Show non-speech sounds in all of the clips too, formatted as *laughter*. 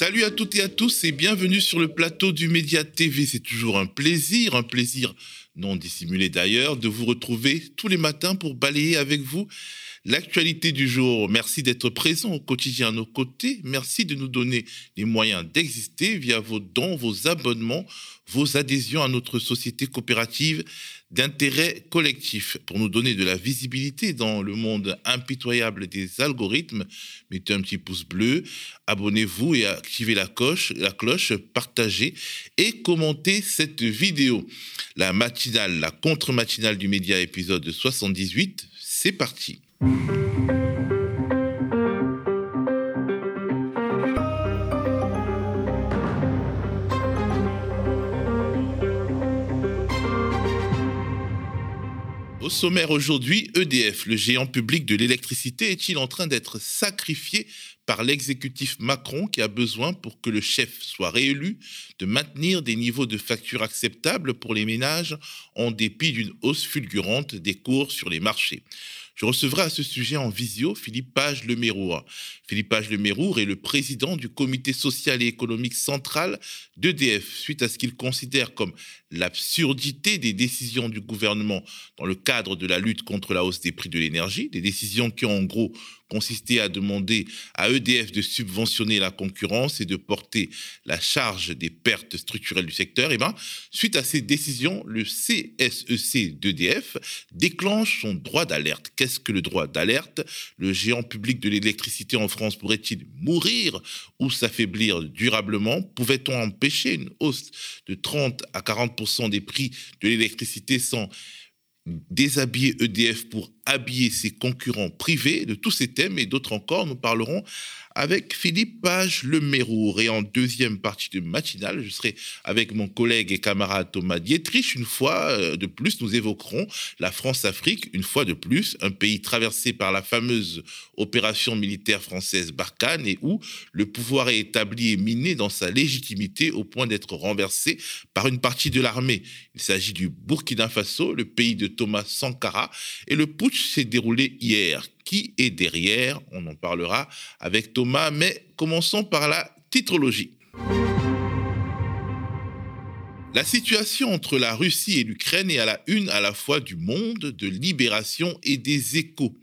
Salut à toutes et à tous et bienvenue sur le plateau du Média TV. C'est toujours un plaisir, un plaisir non dissimulé d'ailleurs, de vous retrouver tous les matins pour balayer avec vous l'actualité du jour. Merci d'être présent au quotidien à nos côtés. Merci de nous donner les moyens d'exister via vos dons, vos abonnements, vos adhésions à notre société coopérative d'intérêt collectif pour nous donner de la visibilité dans le monde impitoyable des algorithmes. Mettez un petit pouce bleu, abonnez-vous et activez la cloche, la cloche, partagez et commentez cette vidéo. La matinale, la contre-matinale du média épisode 78, c'est parti. Au sommaire aujourd'hui, EDF, le géant public de l'électricité, est-il en train d'être sacrifié par l'exécutif Macron qui a besoin, pour que le chef soit réélu, de maintenir des niveaux de facture acceptables pour les ménages en dépit d'une hausse fulgurante des cours sur les marchés? Je recevrai à ce sujet en visio Philippe Page Lemérour. Philippe Page Lemérour est le président du comité social et économique central d'EDF, suite à ce qu'il considère comme l'absurdité des décisions du gouvernement dans le cadre de la lutte contre la hausse des prix de l'énergie, des décisions qui ont en gros consisté à demander à EDF de subventionner la concurrence et de porter la charge des pertes structurelles du secteur, et eh ben, suite à ces décisions, le CSEC d'EDF déclenche son droit d'alerte. Qu'est-ce que le droit d'alerte? Le géant public de l'électricité en France pourrait-il mourir ou s'affaiblir durablement? Pouvait-on empêcher une hausse de 30 à 40 des prix de l'électricité sans déshabiller EDF pour habiller ses concurrents privés de tous ces thèmes et d'autres encore. Nous parlerons avec Philippe Page Le Mérour. Et en deuxième partie de matinale, je serai avec mon collègue et camarade Thomas Dietrich. Une fois euh, de plus, nous évoquerons la France-Afrique, une fois de plus, un pays traversé par la fameuse opération militaire française Barkhane et où le pouvoir est établi et miné dans sa légitimité au point d'être renversé par une partie de l'armée. Il s'agit du Burkina Faso, le pays de Thomas Sankara, et le putsch s'est déroulé hier. Qui est derrière? On en parlera avec Thomas, mais commençons par la titrologie. La situation entre la Russie et l'Ukraine est à la une à la fois du monde, de Libération et des échos.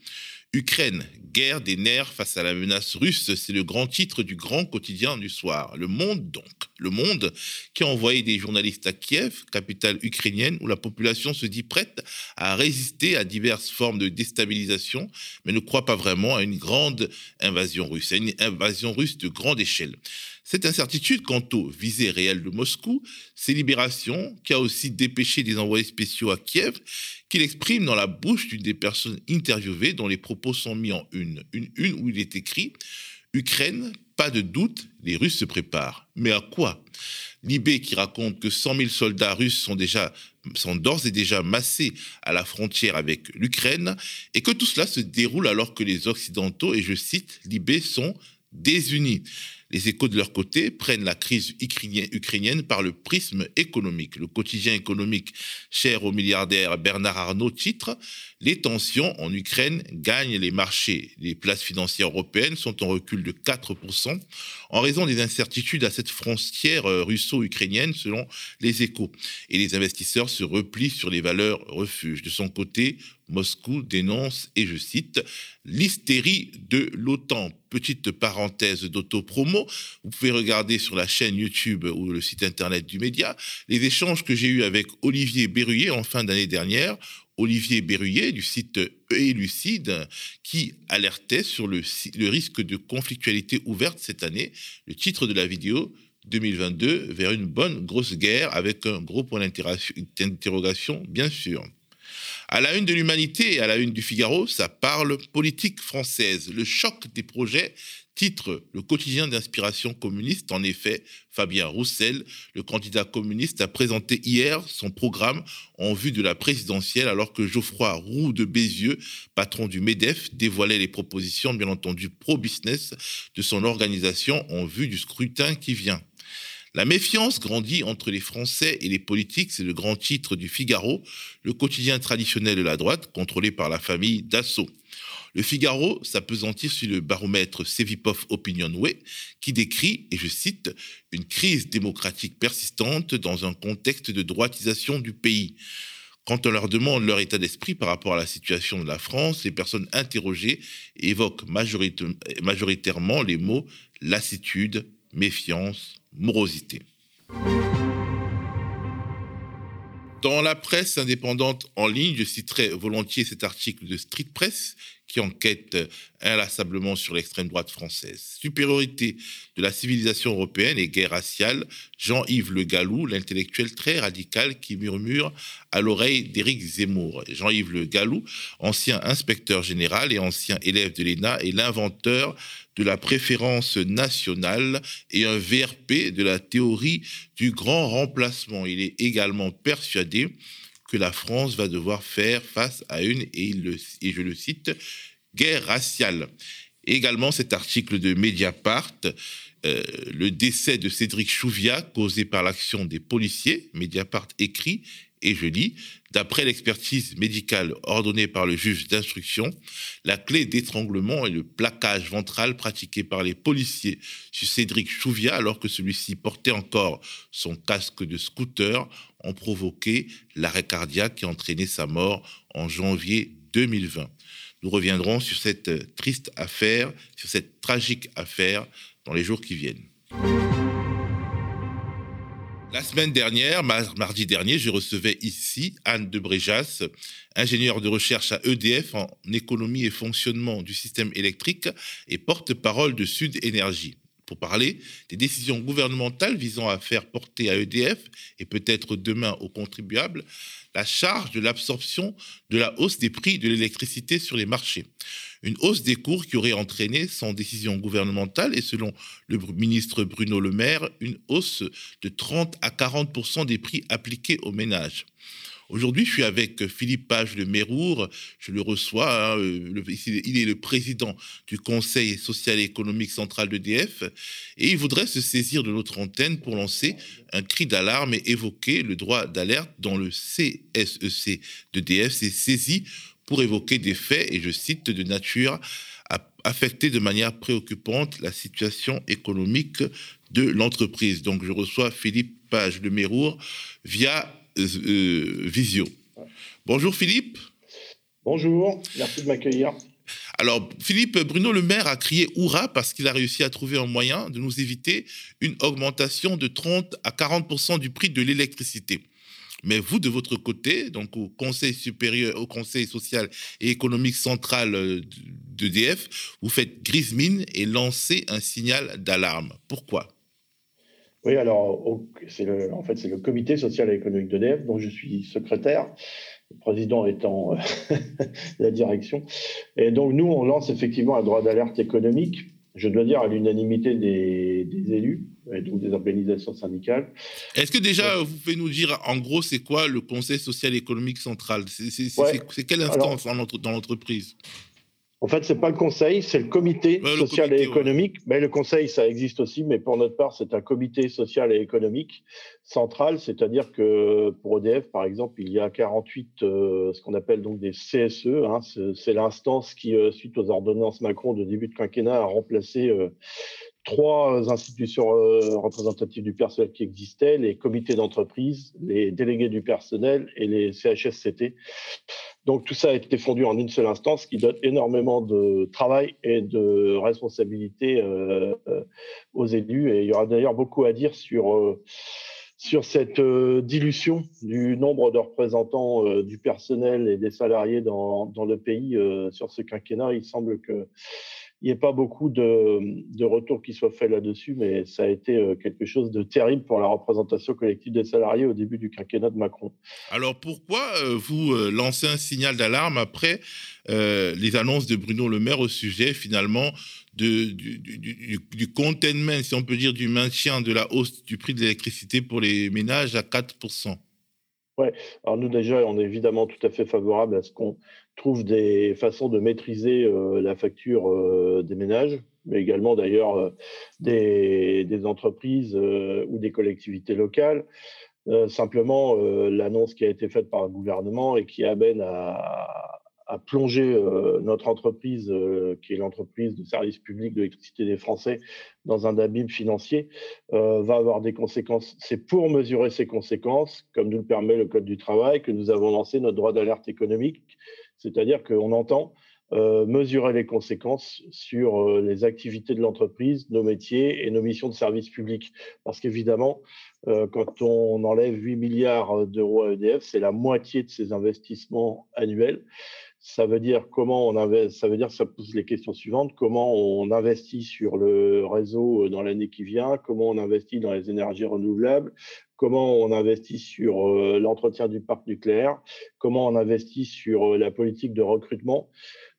Ukraine, guerre des nerfs face à la menace russe, c'est le grand titre du grand quotidien du soir. Le Monde donc, le Monde qui a envoyé des journalistes à Kiev, capitale ukrainienne, où la population se dit prête à résister à diverses formes de déstabilisation, mais ne croit pas vraiment à une grande invasion russe, à une invasion russe de grande échelle. Cette incertitude quant aux visées réelles de Moscou, c'est Libération qui a aussi dépêché des envoyés spéciaux à Kiev, qu'il exprime dans la bouche d'une des personnes interviewées dont les propos sont mis en une. Une une où il est écrit Ukraine, pas de doute, les Russes se préparent. Mais à quoi? Libé qui raconte que 100 000 soldats russes sont déjà sont d'ores et déjà massés à la frontière avec l'Ukraine et que tout cela se déroule alors que les Occidentaux, et je cite, Libé sont désunis. Les échos de leur côté prennent la crise ukrainienne par le prisme économique. Le quotidien économique cher au milliardaire Bernard Arnault titre Les tensions en Ukraine gagnent les marchés. Les places financières européennes sont en recul de 4% en raison des incertitudes à cette frontière euh, russo-ukrainienne selon les échos. Et les investisseurs se replient sur les valeurs refuges. De son côté, Moscou dénonce, et je cite, l'hystérie de l'OTAN. Petite parenthèse d'autopromo, vous pouvez regarder sur la chaîne YouTube ou le site internet du média les échanges que j'ai eus avec Olivier Berruyer en fin d'année dernière. Olivier Berruyer du site Élucide qui alertait sur le, le risque de conflictualité ouverte cette année. Le titre de la vidéo 2022 vers une bonne grosse guerre avec un gros point d'interrogation, bien sûr. À la une de l'Humanité et à la une du Figaro, ça parle politique française. Le choc des projets titre le quotidien d'inspiration communiste. En effet, Fabien Roussel, le candidat communiste, a présenté hier son programme en vue de la présidentielle, alors que Geoffroy Roux de Bézieux, patron du MEDEF, dévoilait les propositions, bien entendu, pro-business de son organisation en vue du scrutin qui vient. La méfiance grandit entre les Français et les politiques, c'est le grand titre du Figaro, le quotidien traditionnel de la droite, contrôlé par la famille Dassault. Le Figaro s'apesantit sur le baromètre Sevipov Opinionway qui décrit, et je cite, une crise démocratique persistante dans un contexte de droitisation du pays. Quand on leur demande leur état d'esprit par rapport à la situation de la France, les personnes interrogées évoquent majoritairement les mots lassitude, méfiance, morosité. Dans la presse indépendante en ligne, je citerai volontiers cet article de Street Press qui enquête inlassablement sur l'extrême droite française. Supériorité de la civilisation européenne et guerre raciale, Jean-Yves Le Gallou, l'intellectuel très radical qui murmure à l'oreille d'Éric Zemmour. Jean-Yves Le Gallou, ancien inspecteur général et ancien élève de l'ENA, est l'inventeur de la préférence nationale et un VRP de la théorie du grand remplacement. Il est également persuadé que la France va devoir faire face à une, et, je le cite, guerre raciale. également cet article de Mediapart, euh, le décès de Cédric Chouviat causé par l'action des policiers. Mediapart écrit, et je lis, d'après l'expertise médicale ordonnée par le juge d'instruction, la clé d'étranglement et le plaquage ventral pratiqué par les policiers sur Cédric Chouviat alors que celui-ci portait encore son casque de scooter ont provoqué l'arrêt cardiaque qui a entraîné sa mort en janvier 2020. Nous reviendrons sur cette triste affaire, sur cette tragique affaire dans les jours qui viennent. La semaine dernière, mardi dernier, je recevais ici Anne de Bréjas, ingénieure de recherche à EDF en économie et fonctionnement du système électrique et porte-parole de Sud Énergie pour parler des décisions gouvernementales visant à faire porter à EDF et peut-être demain aux contribuables la charge de l'absorption de la hausse des prix de l'électricité sur les marchés. Une hausse des cours qui aurait entraîné, sans décision gouvernementale et selon le ministre Bruno Le Maire, une hausse de 30 à 40% des prix appliqués aux ménages. Aujourd'hui, je suis avec Philippe Page de Mérour. Je le reçois. Hein, euh, il est le président du Conseil social et économique central d'EDF. Et il voudrait se saisir de notre antenne pour lancer un cri d'alarme et évoquer le droit d'alerte dont le CSEC d'EDF s'est saisi pour évoquer des faits, et je cite, de nature à affecter de manière préoccupante la situation économique de l'entreprise. Donc je reçois Philippe Page de Mérour via euh, visio. Bonjour Philippe. Bonjour, merci de m'accueillir. Alors, Philippe Bruno Le Maire a crié Hurrah parce qu'il a réussi à trouver un moyen de nous éviter une augmentation de 30 à 40% du prix de l'électricité. Mais vous, de votre côté, donc au Conseil supérieur, au Conseil social et économique central euh, d'EDF, vous faites grise mine et lancez un signal d'alarme. Pourquoi? Oui, alors, le, en fait, c'est le comité social et économique d'EDF dont je suis secrétaire, le président étant euh, *laughs* la direction. Et donc, nous, on lance effectivement un droit d'alerte économique, je dois dire à l'unanimité des, élus et donc des organisations syndicales. Est-ce que déjà, vous pouvez nous dire, en gros, c'est quoi le Conseil social et économique central? C'est quelle instance dans l'entreprise? En fait, c'est pas le conseil, c'est le comité social et économique. Mais le conseil, ça existe aussi, mais pour notre part, c'est un comité social et économique central, c'est-à-dire que pour EDF, par exemple, il y a 48, euh, ce qu'on appelle donc des CSE. Hein, c'est l'instance qui, euh, suite aux ordonnances Macron de début de quinquennat, a remplacé euh, trois institutions représentatives du personnel qui existaient, les comités d'entreprise, les délégués du personnel et les CHSCT. Donc tout ça a été fondu en une seule instance, qui donne énormément de travail et de responsabilité euh, euh, aux élus. Et il y aura d'ailleurs beaucoup à dire sur, euh, sur cette dilution du nombre de représentants du personnel et des salariés dans, dans le pays sur ce quinquennat. Il semble que n'y a pas beaucoup de, de retours qui soient faits là-dessus, mais ça a été euh, quelque chose de terrible pour la représentation collective des salariés au début du quinquennat de Macron. Alors pourquoi euh, vous euh, lancez un signal d'alarme après les annonces de Bruno Le Maire au sujet finalement de, du, du, du, containment, si on peut dire, du maintien de la hausse du prix de l'électricité pour les ménages à 4% Oui, alors nous déjà, on est évidemment tout à fait favorable à ce qu'on trouve des façons de maîtriser euh, la facture euh, des ménages, mais également d'ailleurs euh, des, entreprises ou des collectivités locales. simplement, l'annonce qui a été faite par le gouvernement et qui amène à, plonger notre entreprise, qui est l'entreprise de service public de l'électricité des Français, dans un abîme financier, va avoir des conséquences. C'est pour mesurer ces conséquences, comme nous le permet le Code du travail, que nous avons lancé notre droit d'alerte économique, c'est-à-dire qu'on entend mesurer les conséquences sur les activités de l'entreprise, nos métiers et nos missions de service public. Parce qu'évidemment, quand on enlève 8 milliards d'euros à EDF, c'est la moitié de ses investissements annuels ça veut dire comment ça pose les questions suivantes. Comment on investit sur le réseau euh, dans l'année qui vient, comment on investit dans les énergies renouvelables, comment on investit sur euh, l'entretien du parc nucléaire, comment on investit sur euh, la politique de recrutement,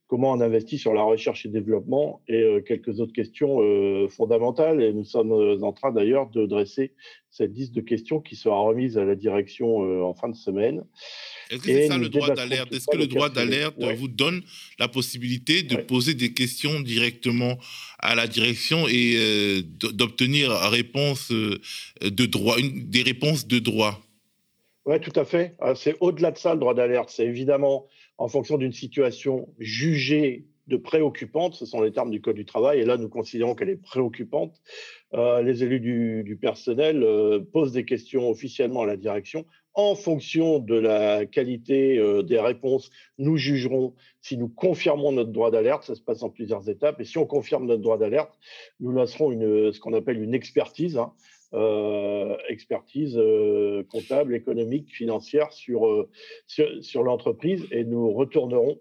comment on investit sur la recherche et développement et quelques autres questions fondamentales. Et nous sommes en train d'ailleurs de dresser cette liste de questions qui sera remise à la direction en fin de semaine. Est-ce que c'est ça le droit d'alerte? Est-ce que le droit d'alerte vous donne la possibilité de poser des questions directement à la direction et euh, d'obtenir réponse euh, de droit, des réponses de droit? Oui, tout à fait. Ah, c'est au-delà de ça le droit d'alerte. C'est évidemment en fonction d'une situation jugée de préoccupante, ce sont les termes du Code du travail, et là nous considérons qu'elle est préoccupante. Euh, les élus du, personnel posent des questions officiellement à la direction en fonction de la qualité euh, des réponses, nous jugerons si nous confirmons notre droit d'alerte. Ça se passe en plusieurs étapes. Et si on confirme notre droit d'alerte, nous lancerons ce qu'on appelle une expertise, hein, euh, expertise euh, comptable, économique, financière sur, sur l'entreprise, et nous retournerons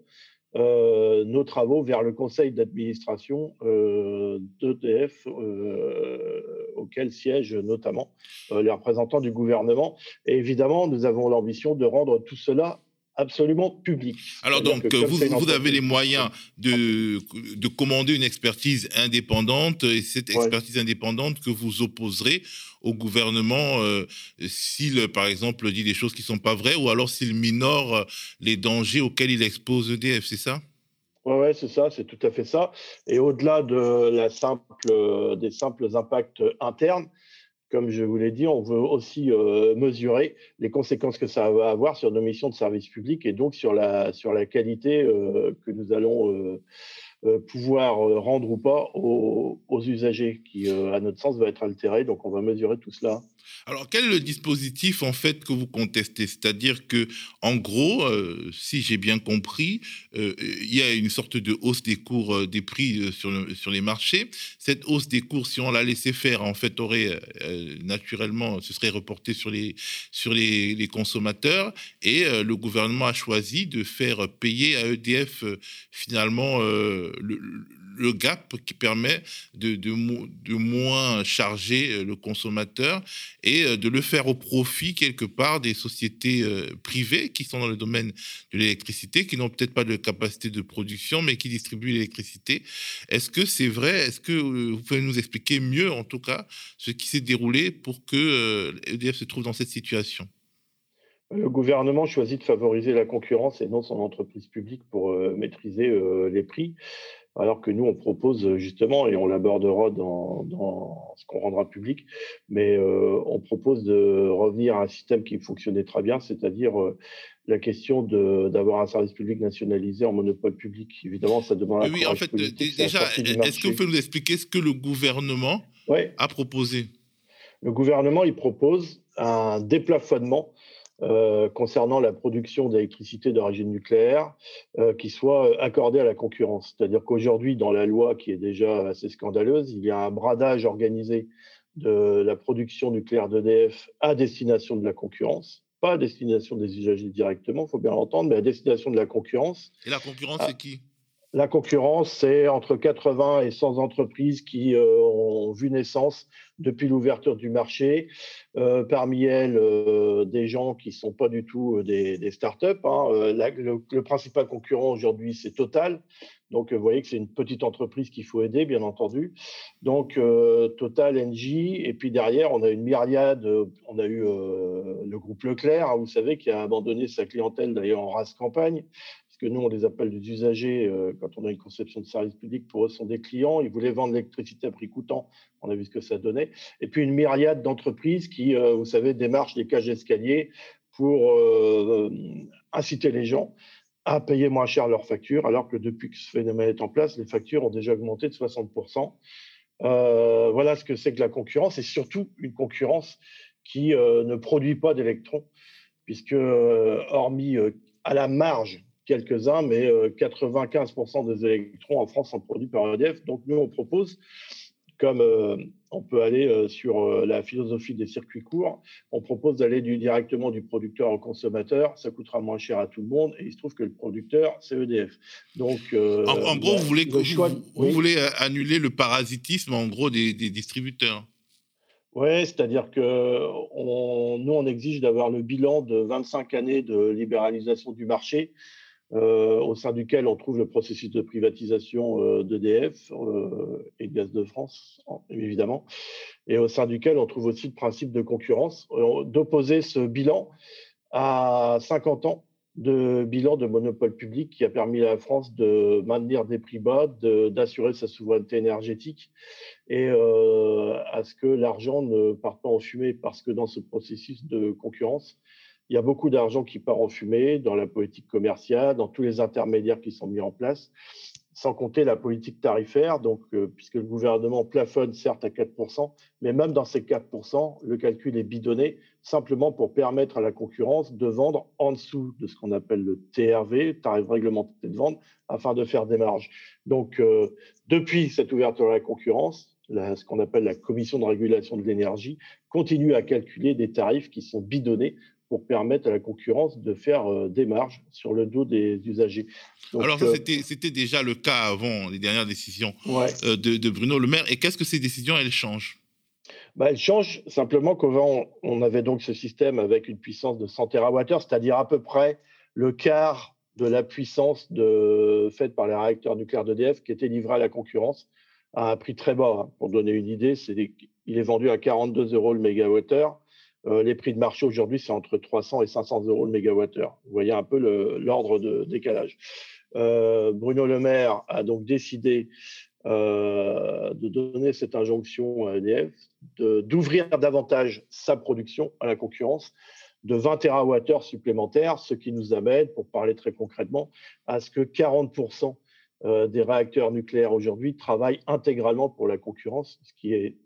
euh, nos travaux vers le conseil d'administration euh, d'EDF, euh, auquel siègent notamment les représentants du gouvernement. Et évidemment, nous avons l'ambition de rendre tout cela absolument public. Alors donc, vous, vous avez les moyens de, de commander une expertise indépendante et cette expertise indépendante que vous opposerez au gouvernement euh, s'il, par exemple, dit des choses qui ne sont pas vraies ou alors s'il minore euh, les dangers auxquels il expose EDF, c'est ça? Oui, ouais, c'est ça, c'est tout à fait ça. Et au-delà de la simple, euh, des simples impacts internes, comme je vous l'ai dit, on veut aussi mesurer les conséquences que ça va avoir sur nos missions de service public et donc sur la, sur la qualité que nous allons euh, pouvoir euh, rendre ou pas aux, usagers, qui, euh, à notre sens, va être altéré. Donc, on va mesurer tout cela. Alors, quel est le dispositif en fait que vous contestez? C'est-à-dire que, en gros, si j'ai bien compris, il y a une sorte de hausse des cours des prix sur, sur les marchés. Cette hausse des cours, si on la laissait faire, en fait, aurait naturellement, ce serait reporté sur les sur les, les consommateurs. Et le gouvernement a choisi de faire payer à EDF finalement le, gap qui permet de, moins charger euh, le consommateur et euh, de le faire au profit quelque part des sociétés euh, privées qui sont dans le domaine de l'électricité, qui n'ont peut-être pas de capacité de production, mais qui distribuent l'électricité. Est-ce que c'est vrai? Est-ce que vous pouvez nous expliquer mieux, en tout cas, ce qui s'est déroulé pour que EDF se trouve dans cette situation? Le gouvernement choisit de favoriser la concurrence et non son entreprise publique pour maîtriser les prix alors que nous, on propose euh, justement, et on l'abordera dans, ce qu'on rendra public, mais euh, on propose de revenir à un système qui fonctionnait très bien, c'est-à-dire euh, la question d'avoir un service public nationalisé en monopole public. Évidemment, ça demande un Oui, en fait, déjà, est-ce que vous pouvez nous expliquer ce que le gouvernement a proposé? Le gouvernement, il propose un déplafonnement euh, concernant la production d'électricité d'origine nucléaire euh, qui soit accordée à la concurrence. C'est-à-dire qu'aujourd'hui, dans la loi qui est déjà assez scandaleuse, il y a un bradage organisé de la production nucléaire d'EDF à destination de la concurrence, pas à destination des usagers directement, il faut bien l'entendre, mais à destination de la concurrence. Et la concurrence, c'est qui? La concurrence, c'est entre 80 et 100 entreprises qui euh, ont vu naissance depuis l'ouverture du marché. Euh, parmi elles, euh, des gens qui ne sont pas du tout des, startups. Hein. le, principal concurrent aujourd'hui, c'est Total. Donc, vous voyez que c'est une petite entreprise qu'il faut aider, bien entendu. Donc, Total, Engie. Et puis derrière, on a une myriade. On a eu le groupe Leclerc, hein, vous savez, qui a abandonné sa clientèle d'ailleurs en race campagne que nous, on les appelle des usagers euh, quand on a une conception de service public. Pour eux, sont des clients. Ils voulaient vendre l'électricité à prix coûtant. On a vu ce que ça donnait. Et puis, une myriade d'entreprises qui, euh, vous savez, démarchent des cages d'escalier pour euh, inciter les gens à payer moins cher leurs factures, alors que depuis que ce phénomène est en place, les factures ont déjà augmenté de 60%. voilà ce que c'est que la concurrence, et surtout une concurrence qui ne produit pas d'électrons, puisque hormis à la marge quelques-uns, mais 95% euh, des électrons en France sont produits par EDF. Donc nous, on propose, comme euh, on peut aller euh, sur la philosophie des circuits courts, on propose d'aller directement du producteur au consommateur. Ça coûtera moins cher à tout le monde, et il se trouve que le producteur, c'est EDF. Donc, en, gros, vous voulez, vous, voulez annuler le parasitisme, en gros, des, distributeurs. Oui, c'est-à-dire que nous, on exige d'avoir le bilan de 25 années de libéralisation du marché euh, au sein duquel on trouve le processus de privatisation euh, d'EDF euh, et de Gaz de France, évidemment, et au sein duquel on trouve aussi le principe de concurrence, d'opposer ce bilan à 50 ans de bilan de monopole public qui a permis à la France de maintenir des prix bas, d'assurer sa souveraineté énergétique et à ce que l'argent ne parte pas en fumée parce que dans ce processus de concurrence, il y a beaucoup d'argent qui part en fumée dans la politique commerciale, dans tous les intermédiaires qui sont mis en place, sans compter la politique tarifaire, donc, euh, puisque le gouvernement plafonne certes à 4%, mais même dans ces 4%, le calcul est bidonné simplement pour permettre à la concurrence de vendre en dessous de ce qu'on appelle le TRV, tarif réglementé de vente, afin de faire des marges. Donc, euh, depuis cette ouverture à la concurrence, ce qu'on appelle la commission de régulation de l'énergie, continue à calculer des tarifs qui sont bidonnés pour permettre à la concurrence de faire euh, des marges sur le dos des usagers. Alors, euh, c'était déjà le cas avant les dernières décisions euh, de, Bruno Le Maire. Et qu'est-ce que ces décisions, elles changent? Bah, Elles changent simplement qu'avant, on avait donc ce système avec une puissance de 100 TWh, c'est-à-dire à peu près le quart de la puissance de, faite par les réacteurs nucléaires d'EDF qui était livré à la concurrence à un prix très bas. Hein. Pour donner une idée, il est vendu à 42 euros le mégawattheure euh, les prix de marché aujourd'hui, c'est entre 300 et 500 euros le mégawattheure. Vous voyez un peu l'ordre de décalage. Euh, Bruno Le Maire a donc décidé euh, de donner cette injonction à EDF, d'ouvrir davantage sa production à la concurrence de 20 TWh supplémentaires, ce qui nous amène, pour parler très concrètement, à ce que 40% des réacteurs nucléaires aujourd'hui travaillent intégralement pour la concurrence, ce qui est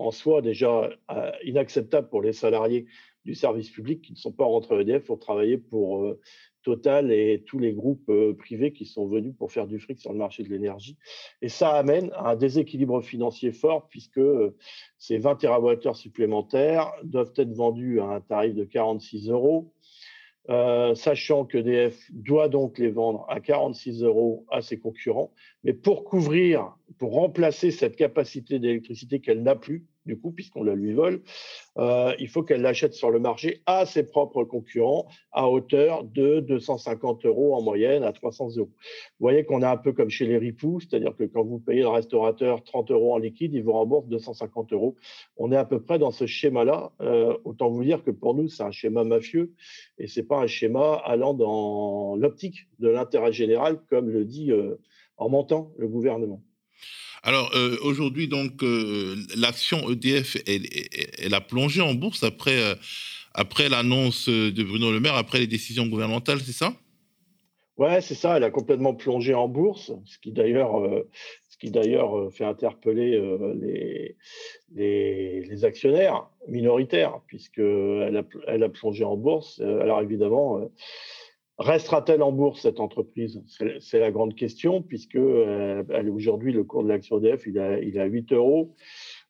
en soi déjà euh, inacceptable pour les salariés du service public qui ne sont pas rentrés EDF pour travailler pour euh, Total et tous les groupes euh, privés qui sont venus pour faire du fric sur le marché de l'énergie. Et ça amène à un déséquilibre financier fort puisque ces 20 TWh supplémentaires doivent être vendus à un tarif de 46 euros. Sachant que DF doit donc les vendre à 46 euros à ses concurrents. Mais pour couvrir, pour remplacer cette capacité d'électricité qu'elle n'a plus, du coup, puisqu'on la lui vole, euh, il faut qu'elle l'achète sur le marché à ses propres concurrents à hauteur de 250 euros en moyenne à 300 euros. Vous voyez qu'on est un peu comme chez les ripoux, c'est-à-dire que quand vous payez le restaurateur 30 euros en liquide, il vous rembourse 250 euros. On est à peu près dans ce schéma-là. Euh, autant vous dire que pour nous, c'est un schéma mafieux et c'est pas un schéma allant dans l'optique de l'intérêt général, comme le dit euh, en mentant le gouvernement. Alors euh, aujourd'hui, donc, euh, l'action EDF, elle, a plongé en bourse après, euh, après l'annonce de Bruno Le Maire, après les décisions gouvernementales, c'est ça? Ouais, c'est ça. Elle a complètement plongé en bourse, ce qui d'ailleurs, qui d'ailleurs fait interpeller les, les, actionnaires minoritaires, puisque elle a, elle a plongé en bourse. Alors évidemment Restera-t-elle en bourse cette entreprise? C'est la grande question, puisque euh, aujourd'hui le cours de l'action EDF il a, il 8 euros,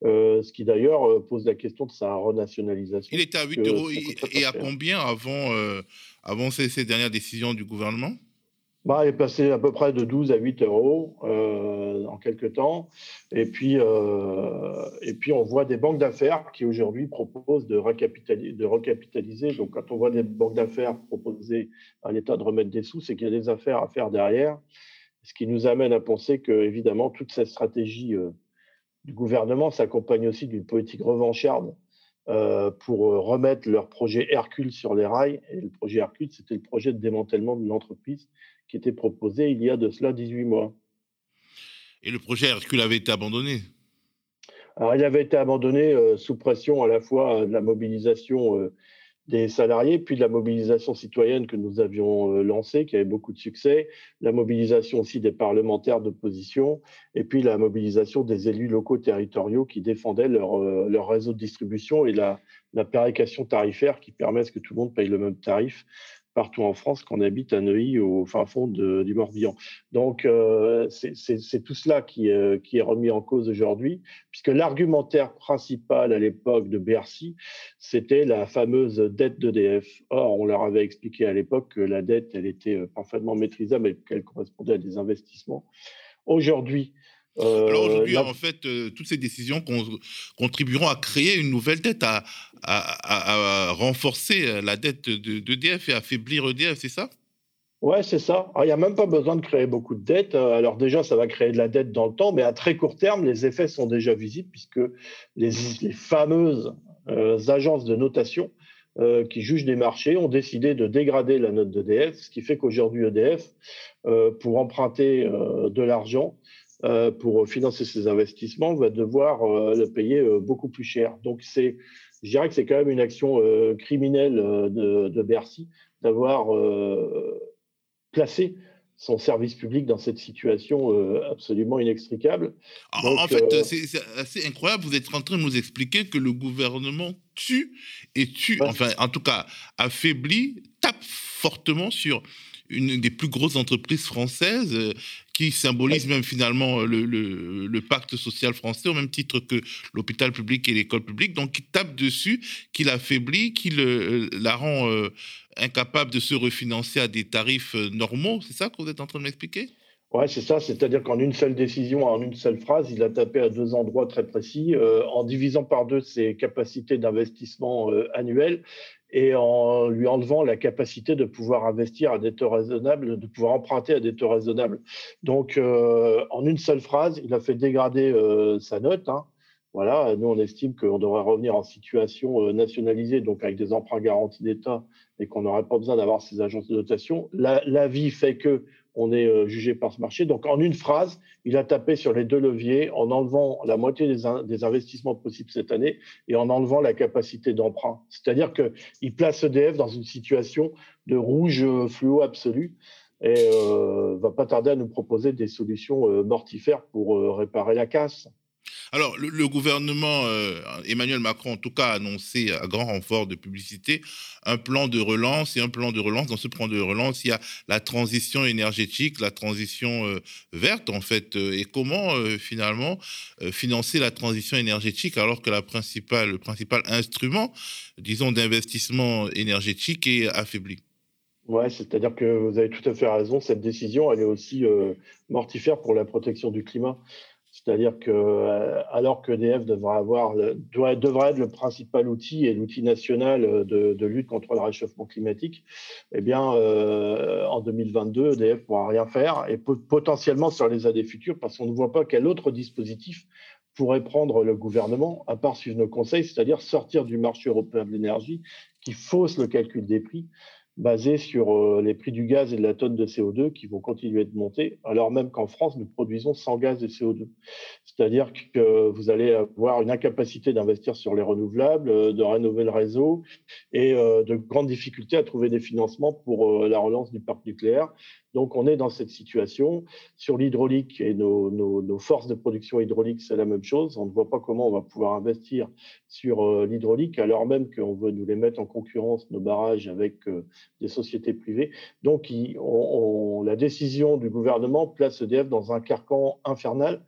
euh, ce qui d'ailleurs euh, pose la question de sa renationalisation. Il était à 8 euros et, à combien avant, avant ces, dernières décisions du gouvernement? Bah, est passé à peu près de 12 à 8 euros euh, en quelques temps. Et puis, euh, et puis, on voit des banques d'affaires qui aujourd'hui proposent de recapitaliser. Donc, quand on voit des banques d'affaires proposer à l'État de remettre des sous, c'est qu'il y a des affaires à faire derrière. Ce qui nous amène à penser que, évidemment, toute cette stratégie euh, du gouvernement s'accompagne aussi d'une politique revancharde pour remettre leur projet Hercule sur les rails. Et le projet Hercule, c'était le projet de démantèlement de l'entreprise qui était proposé il y a de cela 18 mois. Et le projet Hercule avait été abandonné? Alors, il avait été abandonné euh, sous pression à la fois de la mobilisation euh, des salariés, puis de la mobilisation citoyenne que nous avions euh, lancée, qui avait beaucoup de succès, la mobilisation aussi des parlementaires d'opposition, et puis la mobilisation des élus locaux territoriaux qui défendaient leur, leur réseau de distribution et la, la tarifaire qui permet que tout le monde paye le même tarif partout en France qu'on habite à Neuilly au fin fond du Morbihan. Donc euh, c'est tout cela qui, euh, qui, est remis en cause aujourd'hui, puisque l'argumentaire principal à l'époque de Bercy, c'était la fameuse dette d'EDF. Or, on leur avait expliqué à l'époque que la dette, elle était euh, parfaitement maîtrisable et qu'elle correspondait à des investissements. Aujourd'hui, alors aujourd'hui, en fait, toutes ces décisions contribueront à créer une nouvelle dette, à, à, renforcer la dette d'EDF et affaiblir EDF, c'est ça? Ouais, c'est ça. Il n'y a même pas besoin de créer beaucoup de dettes. Alors déjà, ça va créer de la dette dans le temps, mais à très court terme, les effets sont déjà visibles puisque les, fameuses agences de notation qui jugent des marchés ont décidé de dégrader la note d'EDF, ce qui fait qu'aujourd'hui, EDF, pour emprunter de l'argent, euh, pour financer ses investissements va devoir euh, le payer euh, beaucoup plus cher. Donc c'est, je dirais que c'est quand même une action criminelle de, de, Bercy d'avoir placé son service public dans cette situation absolument inextricable. en fait, c'est assez incroyable. Vous êtes en train de nous expliquer que le gouvernement tue et tue, enfin, en tout cas, affaiblit, tape fortement sur une des plus grosses entreprises françaises euh, qui symbolise même finalement le, le, pacte social français au même titre que l'hôpital public et l'école publique. Donc, qui tape dessus, qui l'affaiblit, qui le, la rend euh, incapable de se refinancer à des tarifs euh, normaux. C'est ça que vous êtes en train de m'expliquer? Oui, c'est ça. C'est-à-dire qu'en une seule décision, en une seule phrase, il a tapé à deux endroits très précis, en divisant par deux ses capacités d'investissement annuelles et en lui enlevant la capacité de pouvoir investir à des taux raisonnables, de pouvoir emprunter à des taux raisonnables. Donc, euh, en une seule phrase, il a fait dégrader euh, sa note. Hein. Voilà, nous, on estime qu'on devrait revenir en situation euh, nationalisée, donc avec des emprunts garantis d'État, et qu'on n'aurait pas besoin d'avoir ces agences de notation. La, la vie fait que on est euh, jugé par ce marché. Donc, en une phrase, il a tapé sur les deux leviers en enlevant la moitié des, investissements possibles cette année et en enlevant la capacité d'emprunt. C'est-à-dire qu'il place EDF dans une situation de rouge fluo absolu et euh, va pas tarder à nous proposer des solutions euh, mortifères pour euh, réparer la casse. Alors, le, gouvernement, euh, Emmanuel Macron, en tout cas, a annoncé à grand renfort de publicité un plan de relance. Et un plan de relance, dans ce plan de relance, il y a la transition énergétique, la transition euh, verte, en fait. Euh, et comment, finalement, financer la transition énergétique alors que le principal instrument, disons, d'investissement énergétique est affaibli Ouais, c'est-à-dire que vous avez tout à fait raison. Cette décision, elle est aussi mortifère pour la protection du climat. C'est-à-dire que euh, alors que EDF devra avoir doit, devrait être le principal outil et l'outil national de, de, lutte contre le réchauffement climatique, eh bien euh, en 2022 EDF pourra rien faire et potentiellement sur les années futures parce qu'on ne voit pas quel autre dispositif pourrait prendre le gouvernement à part suivre nos conseils, c'est-à-dire sortir du marché européen de l'énergie qui fausse le calcul des prix basé sur euh, les prix du gaz et de la tonne de CO2 qui vont continuer de monter, alors même qu'en France, nous produisons sans gaz et CO2. C'est-à-dire que vous allez avoir une incapacité d'investir sur les renouvelables, euh, de rénover le réseau et euh, de grandes difficultés à trouver des financements pour la relance du parc nucléaire. Donc, on est dans cette situation. Sur l'hydraulique et nos, forces de production hydraulique, c'est la même chose. On ne voit pas comment on va pouvoir investir sur euh, l'hydraulique, alors même qu'on veut nous les mettre en concurrence, nos barrages, avec euh, des sociétés privées. Donc, on, la décision du gouvernement place EDF dans un carcan infernal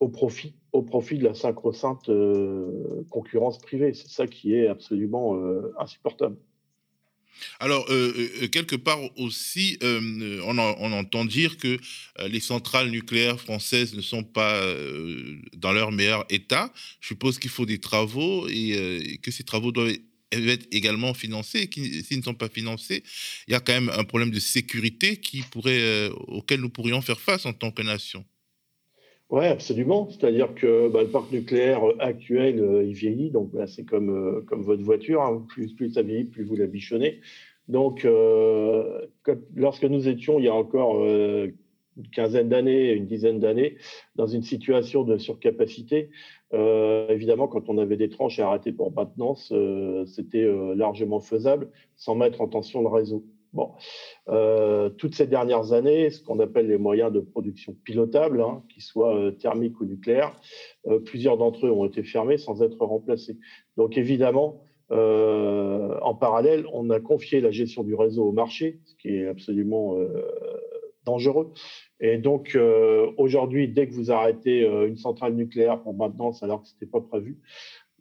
au profit, de la sacro-sainte euh, concurrence privée. C'est ça qui est absolument insupportable. Alors, euh, euh, quelque part aussi, euh, on, entend dire que les centrales nucléaires françaises ne sont pas dans leur meilleur état. Je suppose qu'il faut des travaux et, que ces travaux doivent être également financés. S'ils ne sont pas financés, il y a quand même un problème de sécurité qui pourrait, auquel nous pourrions faire face en tant que nation. Oui, absolument. C'est-à-dire que bah, le parc nucléaire actuel, il vieillit. Donc, bah, c'est comme, comme votre voiture. Hein. Plus, plus ça vieillit, plus vous la bichonnez. Donc, euh, lorsque nous étions, il y a encore euh, une quinzaine d'années, une dizaine d'années, dans une situation de surcapacité, euh, évidemment, quand on avait des tranches à arrêter pour maintenance, c'était largement faisable sans mettre en tension le réseau. Bon, toutes ces dernières années, ce qu'on appelle les moyens de production pilotables, hein, qu'ils soient thermiques ou nucléaires, plusieurs d'entre eux ont été fermés sans être remplacés. Donc évidemment, euh, en parallèle, on a confié la gestion du réseau au marché, ce qui est absolument euh, dangereux. Et donc, euh, aujourd'hui, dès que vous arrêtez une centrale nucléaire pour maintenance alors que ce n'était pas prévu,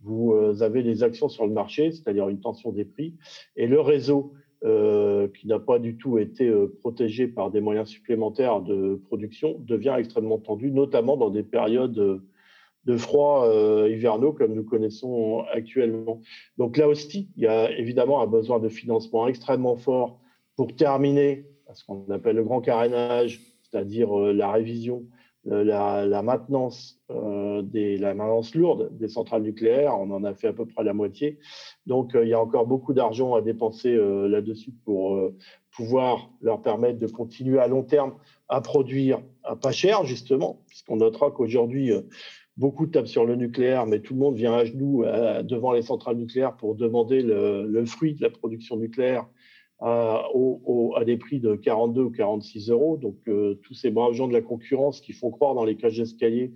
vous avez des actions sur le marché, c'est-à-dire une tension des prix. Et le réseau, qui n'a pas du tout été protégé par des moyens supplémentaires de production, devient extrêmement tendu, notamment dans des périodes de froids euh, hivernaux comme nous connaissons actuellement. Donc là aussi, il y a évidemment un besoin de financement extrêmement fort pour terminer ce qu'on appelle le grand carénage, c'est-à-dire euh, la révision, euh, la, maintenance des, la maintenance lourde des centrales nucléaires. On en a fait à peu près la moitié. Donc il y a encore beaucoup d'argent à dépenser là-dessus pour pouvoir leur permettre de continuer à long terme à produire à pas cher, justement, puisqu'on notera qu'aujourd'hui, Beaucoup tapent sur le nucléaire, mais tout le monde vient à genoux euh, devant les centrales nucléaires pour demander le, fruit de la production nucléaire à, des prix de 42 ou 46 euros. Donc, euh, tous ces braves gens de la concurrence qui font croire dans les cages d'escalier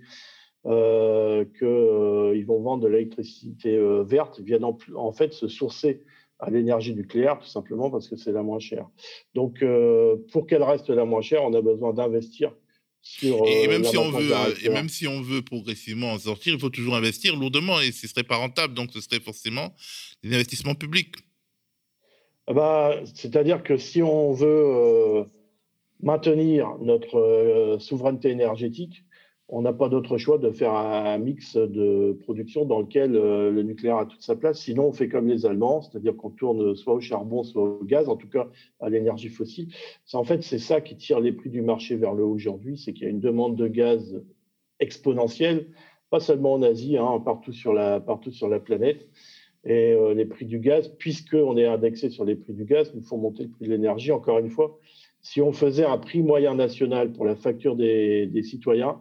euh, qu'ils vont vendre de l'électricité verte viennent en, fait se sourcer à l'énergie nucléaire, tout simplement parce que c'est la moins chère. Donc, pour qu'elle reste la moins chère, on a besoin d'investir et, euh, même si on veut, et même si on veut progressivement en sortir, il faut toujours investir lourdement et ce ne serait pas rentable. Donc, ce serait forcément des investissements publics. Ah bah, C'est-à-dire que si on veut euh, maintenir notre euh, souveraineté énergétique, on n'a pas d'autre choix de faire un mix de production dans lequel euh, le nucléaire a toute sa place. Sinon, on fait comme les Allemands, c'est-à-dire qu'on tourne soit au charbon, soit au gaz, en tout cas à l'énergie fossile. En fait, c'est ça qui tire les prix du marché vers le haut aujourd'hui, c'est qu'il y a une demande de gaz exponentielle, pas seulement en Asie, hein, partout, sur la, partout sur la planète. Et euh, les prix du gaz, puisqu'on est indexé sur les prix du gaz, nous font monter le prix de l'énergie. Encore une fois, si on faisait un prix moyen national pour la facture des, citoyens,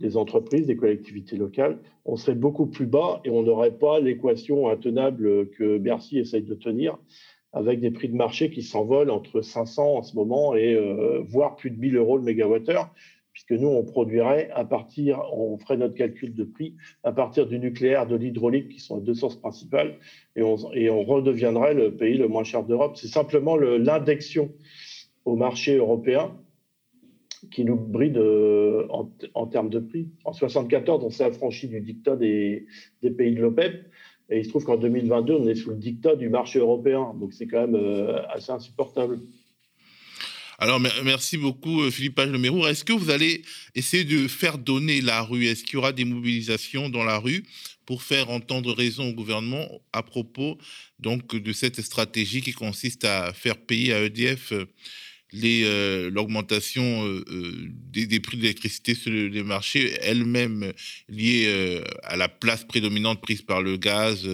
des entreprises, des collectivités locales, on serait beaucoup plus bas et on n'aurait pas l'équation intenable que Bercy essaye de tenir avec des prix de marché qui s'envolent entre 500 en ce moment et euh, voire plus de 1000 euros le mégawattheure, puisque nous, on produirait à partir, on ferait notre calcul de prix à partir du nucléaire, de l'hydraulique, qui sont les deux sources principales, et on, redeviendrait le pays le moins cher d'Europe. C'est simplement l'indexion au marché européen qui nous bride euh, en, termes de prix. En 1974, on s'est affranchi du dictat des, pays de l'OPEP. Et il se trouve qu'en 2022, on est sous le dictat du marché européen. Donc c'est quand même euh, assez insupportable. Alors, merci beaucoup, euh, Philippe page Est-ce que vous allez essayer de faire donner la rue? Est-ce qu'il y aura des mobilisations dans la rue pour faire entendre raison au gouvernement à propos de cette stratégie qui consiste à faire payer à EDF euh, l'augmentation euh, euh, des, prix de l'électricité sur les marchés, elle-même liée à la place prédominante prise par le gaz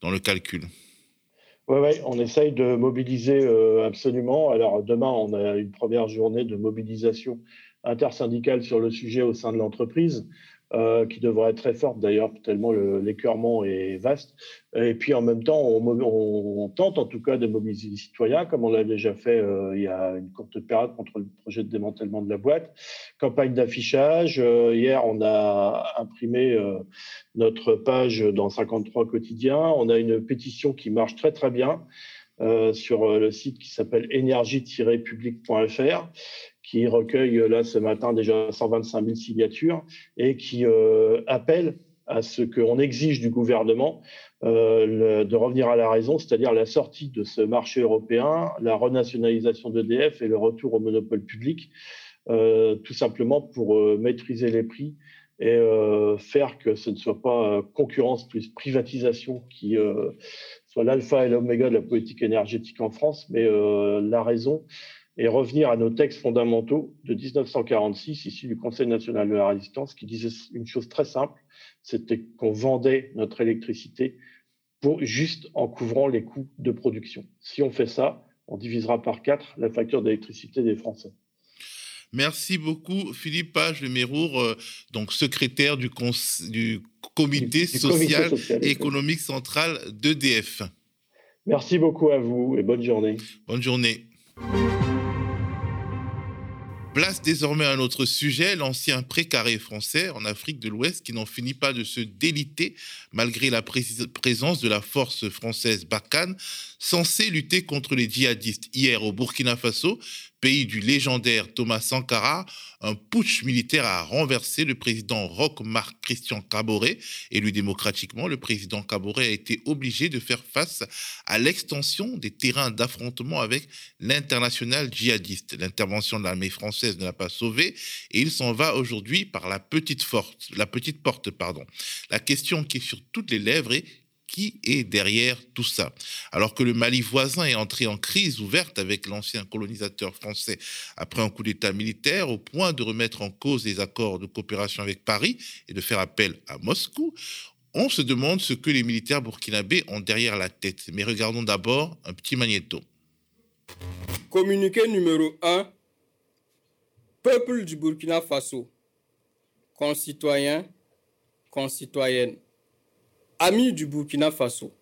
dans le calcul? Oui, on essaye de mobiliser absolument. Alors demain, on a une première journée de mobilisation intersyndicale sur le sujet au sein de l'entreprise. Euh, qui devrait être très forte d'ailleurs, tellement l'écœurement est vaste. Et puis en même temps, on, tente en tout cas de mobiliser les citoyens, comme on l'a déjà fait euh, il y a une courte période contre le projet de démantèlement de la boîte. Campagne d'affichage. Euh, hier, on a imprimé notre page dans 53 quotidiens. On a une pétition qui marche très très bien. sur le site qui s'appelle énergie-public.fr qui recueille là ce matin déjà 125 000 signatures et qui euh, appelle à ce qu'on exige du gouvernement euh, de revenir à la raison, c'est-à-dire la sortie de ce marché européen, la renationalisation d'EDF et le retour au monopole public, euh, tout simplement pour maîtriser les prix et faire que ce ne soit pas concurrence plus privatisation qui soit l'alpha et l'oméga de la politique énergétique en France, mais la raison et revenir à nos textes fondamentaux de 1946, issus du Conseil national de la résistance, qui disaient une chose très simple, c'était qu'on vendait notre électricité pour, juste en couvrant les coûts de production. Si on fait ça, on divisera par quatre la facture d'électricité des Français. Merci beaucoup, Philippe Page de Mérour, euh, donc secrétaire du, du comité, social, et économique central d'EDF. Merci beaucoup à vous et bonne journée. Bonne journée. Place désormais un autre sujet, l'ancien précaré français en Afrique de l'Ouest qui n'en finit pas de se déliter malgré la présence de la force française Barkhane censée lutter contre les djihadistes. Hier au Burkina Faso, pays du légendaire Thomas Sankara, un putsch militaire a renversé le président Roch Marc Christian Caboret. Élu démocratiquement, le président Caboret a été obligé de faire face à l'extension des terrains d'affrontement avec l'international djihadiste. L'intervention de l'armée française ne l'a pas sauvé et il s'en va aujourd'hui par la petite, la petite porte. Pardon. La question qui est sur toutes les lèvres est qui est derrière tout ça Alors que le Mali voisin est entré en crise ouverte avec l'ancien colonisateur français après un coup d'État militaire au point de remettre en cause les accords de coopération avec Paris et de faire appel à Moscou, on se demande ce que les militaires burkinabés ont derrière la tête. Mais regardons d'abord un petit magnéto. Communiqué numéro 1. Peuple du Burkina Faso. Concitoyens, concitoyennes Amis du Burkina Faso,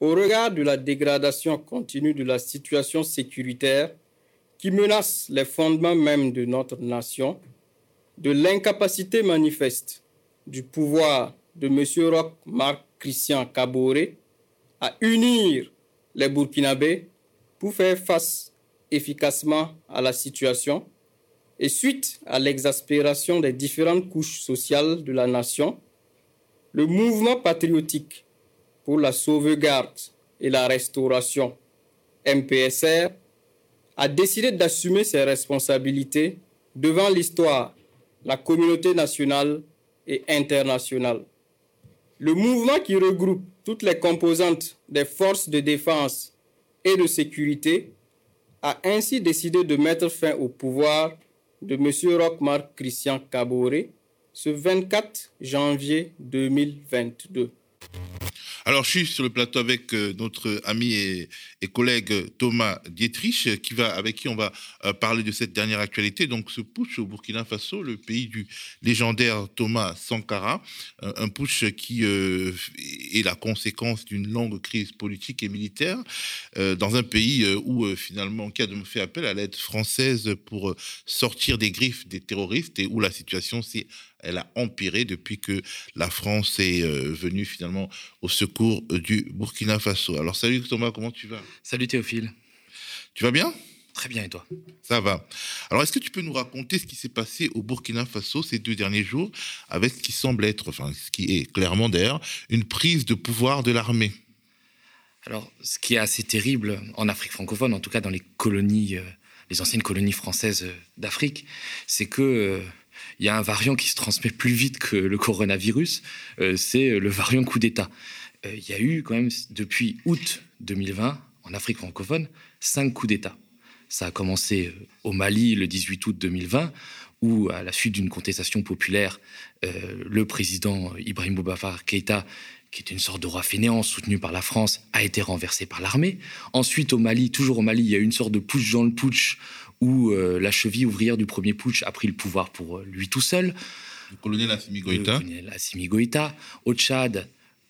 au regard de la dégradation continue de la situation sécuritaire qui menace les fondements même de notre nation, de l'incapacité manifeste du pouvoir de M. Roch Marc Christian Caboret à unir les Burkinabés pour faire face efficacement à la situation et suite à l'exaspération des différentes couches sociales de la nation, le mouvement patriotique pour la sauvegarde et la restauration, MPSR, a décidé d'assumer ses responsabilités devant l'histoire, la communauté nationale et internationale. Le mouvement qui regroupe toutes les composantes des forces de défense et de sécurité a ainsi décidé de mettre fin au pouvoir de M. Rochmar Christian Caboret, ce 24 janvier 2022. Alors, je suis sur le plateau avec euh, notre ami et, collègue Thomas Dietrich, qui va, avec qui on va euh, parler de cette dernière actualité. Donc, ce putsch au Burkina Faso, le pays du légendaire Thomas Sankara, euh, un putsch qui est la conséquence d'une longue crise politique et militaire dans un pays où, finalement, qui a fait appel à l'aide française pour sortir des griffes des terroristes et où la situation s'est elle a empiré depuis que la France est venue finalement au secours cours du Burkina Faso. Alors salut Thomas, comment tu vas? Salut Théophile. Tu vas bien? Très bien et toi? Ça va. Alors est-ce que tu peux nous raconter ce qui s'est passé au Burkina Faso ces deux derniers jours avec ce qui semble être, enfin ce qui est clairement d'ailleurs, une prise de pouvoir de l'armée? Alors ce qui est assez terrible en Afrique francophone, en tout cas dans les colonies, euh, les anciennes colonies françaises euh, d'Afrique, c'est que... Euh, il y a un variant qui se transmet plus vite que le coronavirus, c'est le variant coup d'État. Euh, il y a eu quand même, depuis août 2020, en Afrique francophone, cinq coups d'État. Ça a commencé euh, au Mali le 18 août 2020, où, à la suite d'une contestation populaire, euh, le président Ibrahim Boubacar Keïta, qui était une sorte de roi fainéant soutenu par la France, a été renversé par l'armée. Ensuite, au Mali, toujours au Mali, il y a eu une sorte de putsch dans le putsch, où la cheville ouvrière du premier putsch a pris le pouvoir pour lui tout seul. Le colonel Assimi Goïta. Le colonel Assimi Goïta. Au Tchad,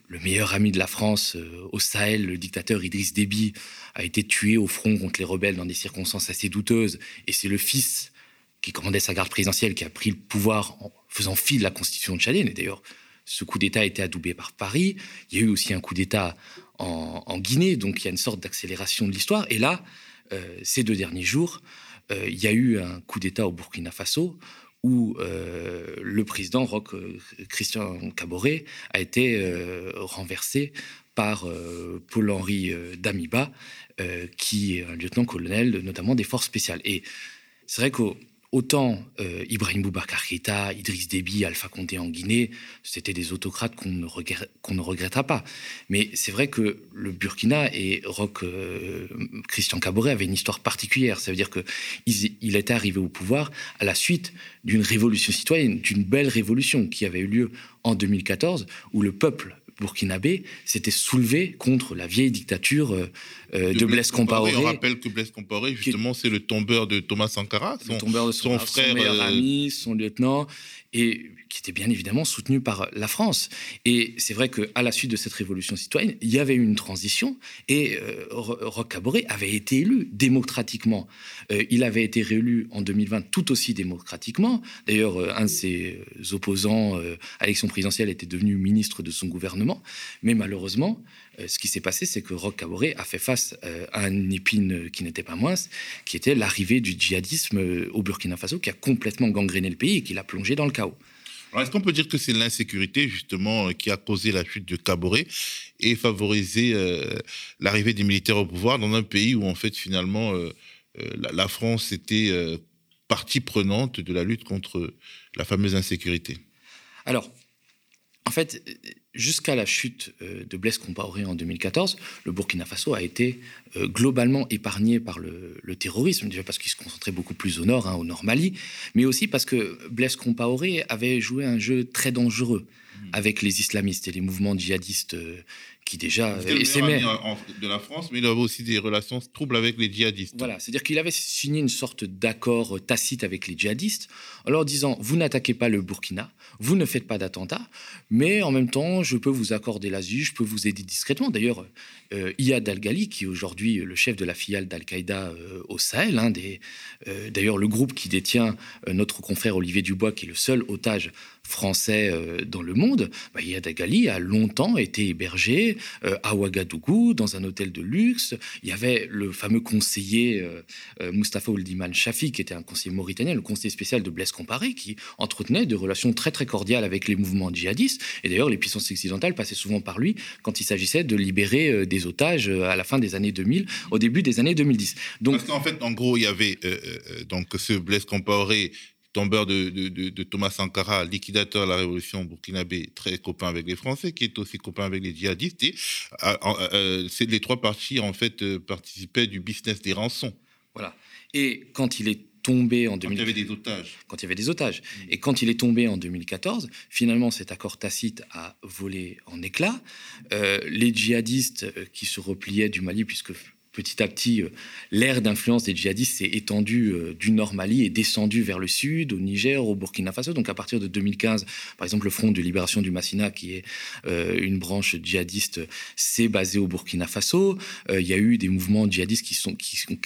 le meilleur ami de la France euh, au Sahel, le dictateur Idriss Déby, a été tué au front contre les rebelles dans des circonstances assez douteuses. Et c'est le fils qui commandait sa garde présidentielle qui a pris le pouvoir en faisant fi de la constitution tchadienne. Et d'ailleurs, ce coup d'État a été adoubé par Paris. Il y a eu aussi un coup d'État en, Guinée, donc il y a une sorte d'accélération de l'histoire. Et là, euh, ces deux derniers jours, euh, il y a eu un coup d'État au Burkina Faso où le président Roch Christian Caboret a été renversé par Paul-Henri Damiba, qui est un lieutenant-colonel notamment des forces spéciales. Et c'est vrai qu'au Autant euh, Ibrahim Boubacar Keïta, Idriss Déby, Alpha Condé en Guinée, c'était des autocrates qu'on ne, qu'on ne regrettera pas. Mais c'est vrai que le Burkina et Roch euh, Christian Caboret avaient une histoire particulière. Ça veut dire qu'il il était arrivé au pouvoir à la suite d'une révolution citoyenne, d'une belle révolution qui avait eu lieu en 2014, où le peuple burkinabé s'était soulevé contre la vieille dictature euh, euh, de, Blaise Compaoré. On rappelle que Blaise Compaoré, justement, c'est le tombeur de Thomas Sankara, son, tombeur de son, frère, son meilleur euh, ami, son lieutenant, et qui était bien évidemment soutenu par la France. Et c'est vrai qu'à la suite de cette révolution citoyenne, il y avait eu une transition et euh, Roch Caboret avait été élu démocratiquement. Euh, il avait été réélu en 2020 tout aussi démocratiquement. D'ailleurs, euh, un de ses opposants à l'élection présidentielle était devenu ministre de son gouvernement. Mais malheureusement, ce qui s'est passé, c'est que Roch Caboret a fait face à une épine qui n'était pas moins, qui était l'arrivée du djihadisme au Burkina Faso, qui a complètement gangréné le pays et qui l'a plongé dans le chaos. Est-ce qu'on peut dire que c'est l'insécurité, justement, euh, qui a causé la chute de Caboret et favorisé euh, l'arrivée des militaires au pouvoir dans un pays où, en fait, finalement, euh, la, France était partie prenante de la lutte contre la fameuse insécurité? Alors, en fait, jusqu'à la chute euh, de Blaise Compaoré en 2014, le Burkina Faso a été euh, globalement épargné par le, terrorisme, déjà parce qu'il se concentrait beaucoup plus au nord, hein, au nord Mali, mais aussi parce que Blaise Compaoré avait joué un jeu très dangereux mmh. avec les islamistes et les mouvements djihadistes euh, qui déjà s'aimaient. de la France, mais il avait aussi des relations troubles avec les djihadistes. Voilà, c'est-à-dire qu'il avait signé une sorte d'accord tacite avec les djihadistes en leur disant vous n'attaquez pas le Burkina, vous ne faites pas d'attentats, mais en même temps, je peux vous accorder l'asile, je peux vous aider discrètement. D'ailleurs, euh, Iyad Al-Ghali, qui est aujourd'hui le chef de la filiale d'Al-Qaïda euh, au Sahel, euh, d'ailleurs le groupe qui détient notre confrère Olivier Dubois, qui est le seul otage français dans le monde, bah, Iyad Al-Ghali a longtemps été hébergé à Ouagadougou, dans un hôtel de luxe. Il y avait le fameux conseiller Mustafa Ouldiman Shafi, qui était un conseiller mauritanien, le conseiller spécial de Blaise Comparé, qui entretenait des relations très très cordiales avec les mouvements djihadistes. Et d'ailleurs, les puissances occidentales passaient souvent par lui quand il s'agissait de libérer des otages euh, à la fin des années 2000, au début des années 2010. Donc, Parce qu'en fait, en gros, il y avait euh, euh, donc ce Blaise Compaoré, tombeur de, de, Thomas Sankara, liquidateur de la révolution burkinabé, très copain avec les Français, qui est aussi copain avec les djihadistes. Et c'est les trois parties, en fait, participaient du business des rançons. Voilà. Et quand il est tombé en 2014. Quand il y avait des otages. Quand il y avait des otages. Mm. Et quand il est tombé en 2014, finalement, cet accord tacite a volé en éclats. Euh, les djihadistes euh, qui se repliaient du Mali, puisque petit à petit, euh, l'ère d'influence des djihadistes s'est étendue euh, du nord Mali et descendue vers le sud, au Niger, au Burkina Faso. Donc à partir de 2015, par exemple, le Front de libération du Massina, qui est euh, une branche djihadiste, s'est basé au Burkina Faso. il y a eu des mouvements djihadistes qui sont,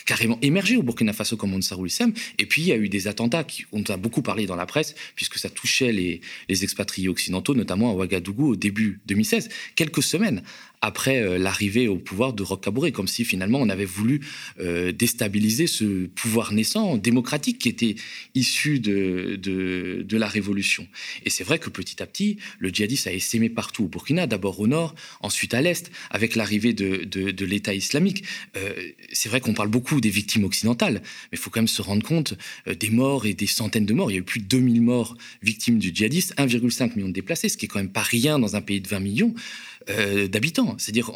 carrément émergés au Burkina Faso, comme Ansarul Islam. Et puis il y a eu des attentats qui, on a beaucoup parlé dans la presse, puisque ça touchait les, les expatriés occidentaux, notamment à Ouagadougou au début 2016, quelques semaines après euh, l'arrivée au pouvoir de Roch Kabouré, comme si finalement on avait voulu euh, déstabiliser ce pouvoir naissant, démocratique, qui était issu de, de, la révolution. Et c'est vrai que petit à petit, le djihadisme a essaimé partout au Burkina, d'abord au nord, ensuite à l'est, avec l'arrivée de, de l'État islamique. Euh, c'est vrai qu'on parle beaucoup des victimes occidentales, mais il faut quand même se rendre compte des morts et des centaines de morts. Il y a eu plus de 2000 morts victimes du djihadisme, 1,5 million de déplacés, ce qui est quand même pas rien dans un pays de 20 millions. Euh, d'habitants. C'est-à-dire,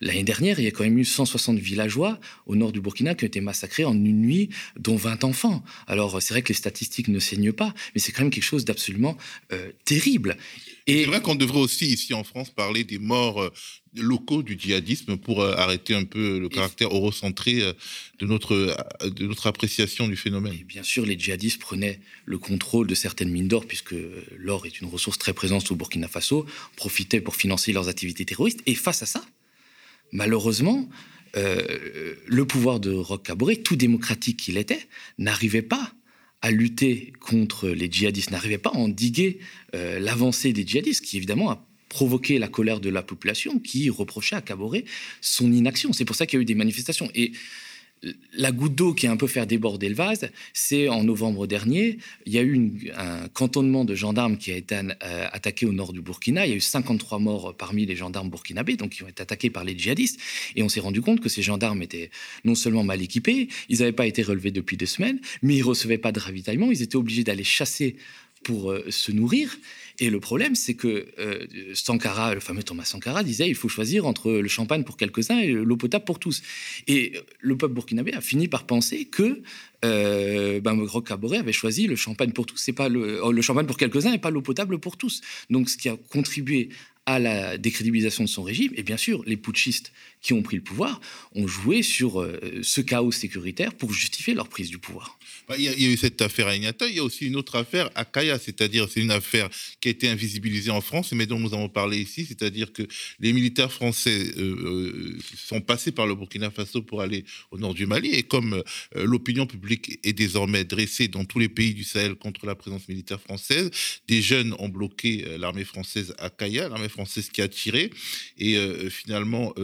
l'année dernière, il y a quand même eu 160 villageois au nord du Burkina qui ont été massacrés en une nuit, dont 20 enfants. Alors, c'est vrai que les statistiques ne saignent pas, mais c'est quand même quelque chose d'absolument euh, terrible. Et... C'est vrai qu'on devrait aussi, ici en France, parler des morts euh, locaux du djihadisme pour euh, arrêter un peu le caractère eurocentré euh, de notre, de notre appréciation du phénomène. bien sûr, les djihadistes prenaient le contrôle de certaines mines d'or, puisque l'or est une ressource très présente au Burkina Faso, profitaient pour financer leurs activités terroristes. Et face à ça, malheureusement, le pouvoir de Roch Kaboré, tout démocratique qu'il était, n'arrivait pas à lutter contre les djihadistes, n'arrivait pas à endiguer euh, l'avancée des djihadistes, qui évidemment a provoqué la colère de la population, qui reprochait à Caboret son inaction. C'est pour ça qu'il y a eu des manifestations. Et la goutte d'eau qui a un peu fait déborder le vase, c'est en novembre dernier, il y a eu un cantonnement de gendarmes qui a été euh, attaqué au nord du Burkina. Il y a eu 53 morts parmi les gendarmes burkinabés, donc qui ont été attaqués par les djihadistes. Et on s'est rendu compte que ces gendarmes étaient non seulement mal équipés, ils n'avaient pas été relevés depuis deux semaines, mais ils recevaient pas de ravitaillement. Ils étaient obligés d'aller chasser pour euh, se nourrir. Et le problème, c'est que euh, Sankara, le fameux Thomas Sankara, disait il faut choisir entre le champagne pour quelques-uns et l'eau potable pour tous. Et le peuple burkinabé a fini par penser que euh, ben, avait choisi le champagne pour tous, c'est pas le, le champagne pour quelques-uns et pas l'eau potable pour tous. Donc, ce qui a contribué à la décrédibilisation de son régime. Et bien sûr, les putschistes qui ont pris le pouvoir ont joué sur euh, ce chaos sécuritaire pour justifier leur prise du pouvoir. Bah, il y, a, eu cette affaire à Ignata, il y a aussi une autre affaire à Kaya, c'est-à-dire c'est une affaire qui a été invisibilisée en France, mais dont nous avons parlé ici, c'est-à-dire que les militaires français euh, euh, sont passés par le Burkina Faso pour aller au nord du Mali, et comme l'opinion publique est désormais dressée dans tous les pays du Sahel contre la présence militaire française, des jeunes ont bloqué l'armée française à Kaya, l'armée française qui a tiré, et finalement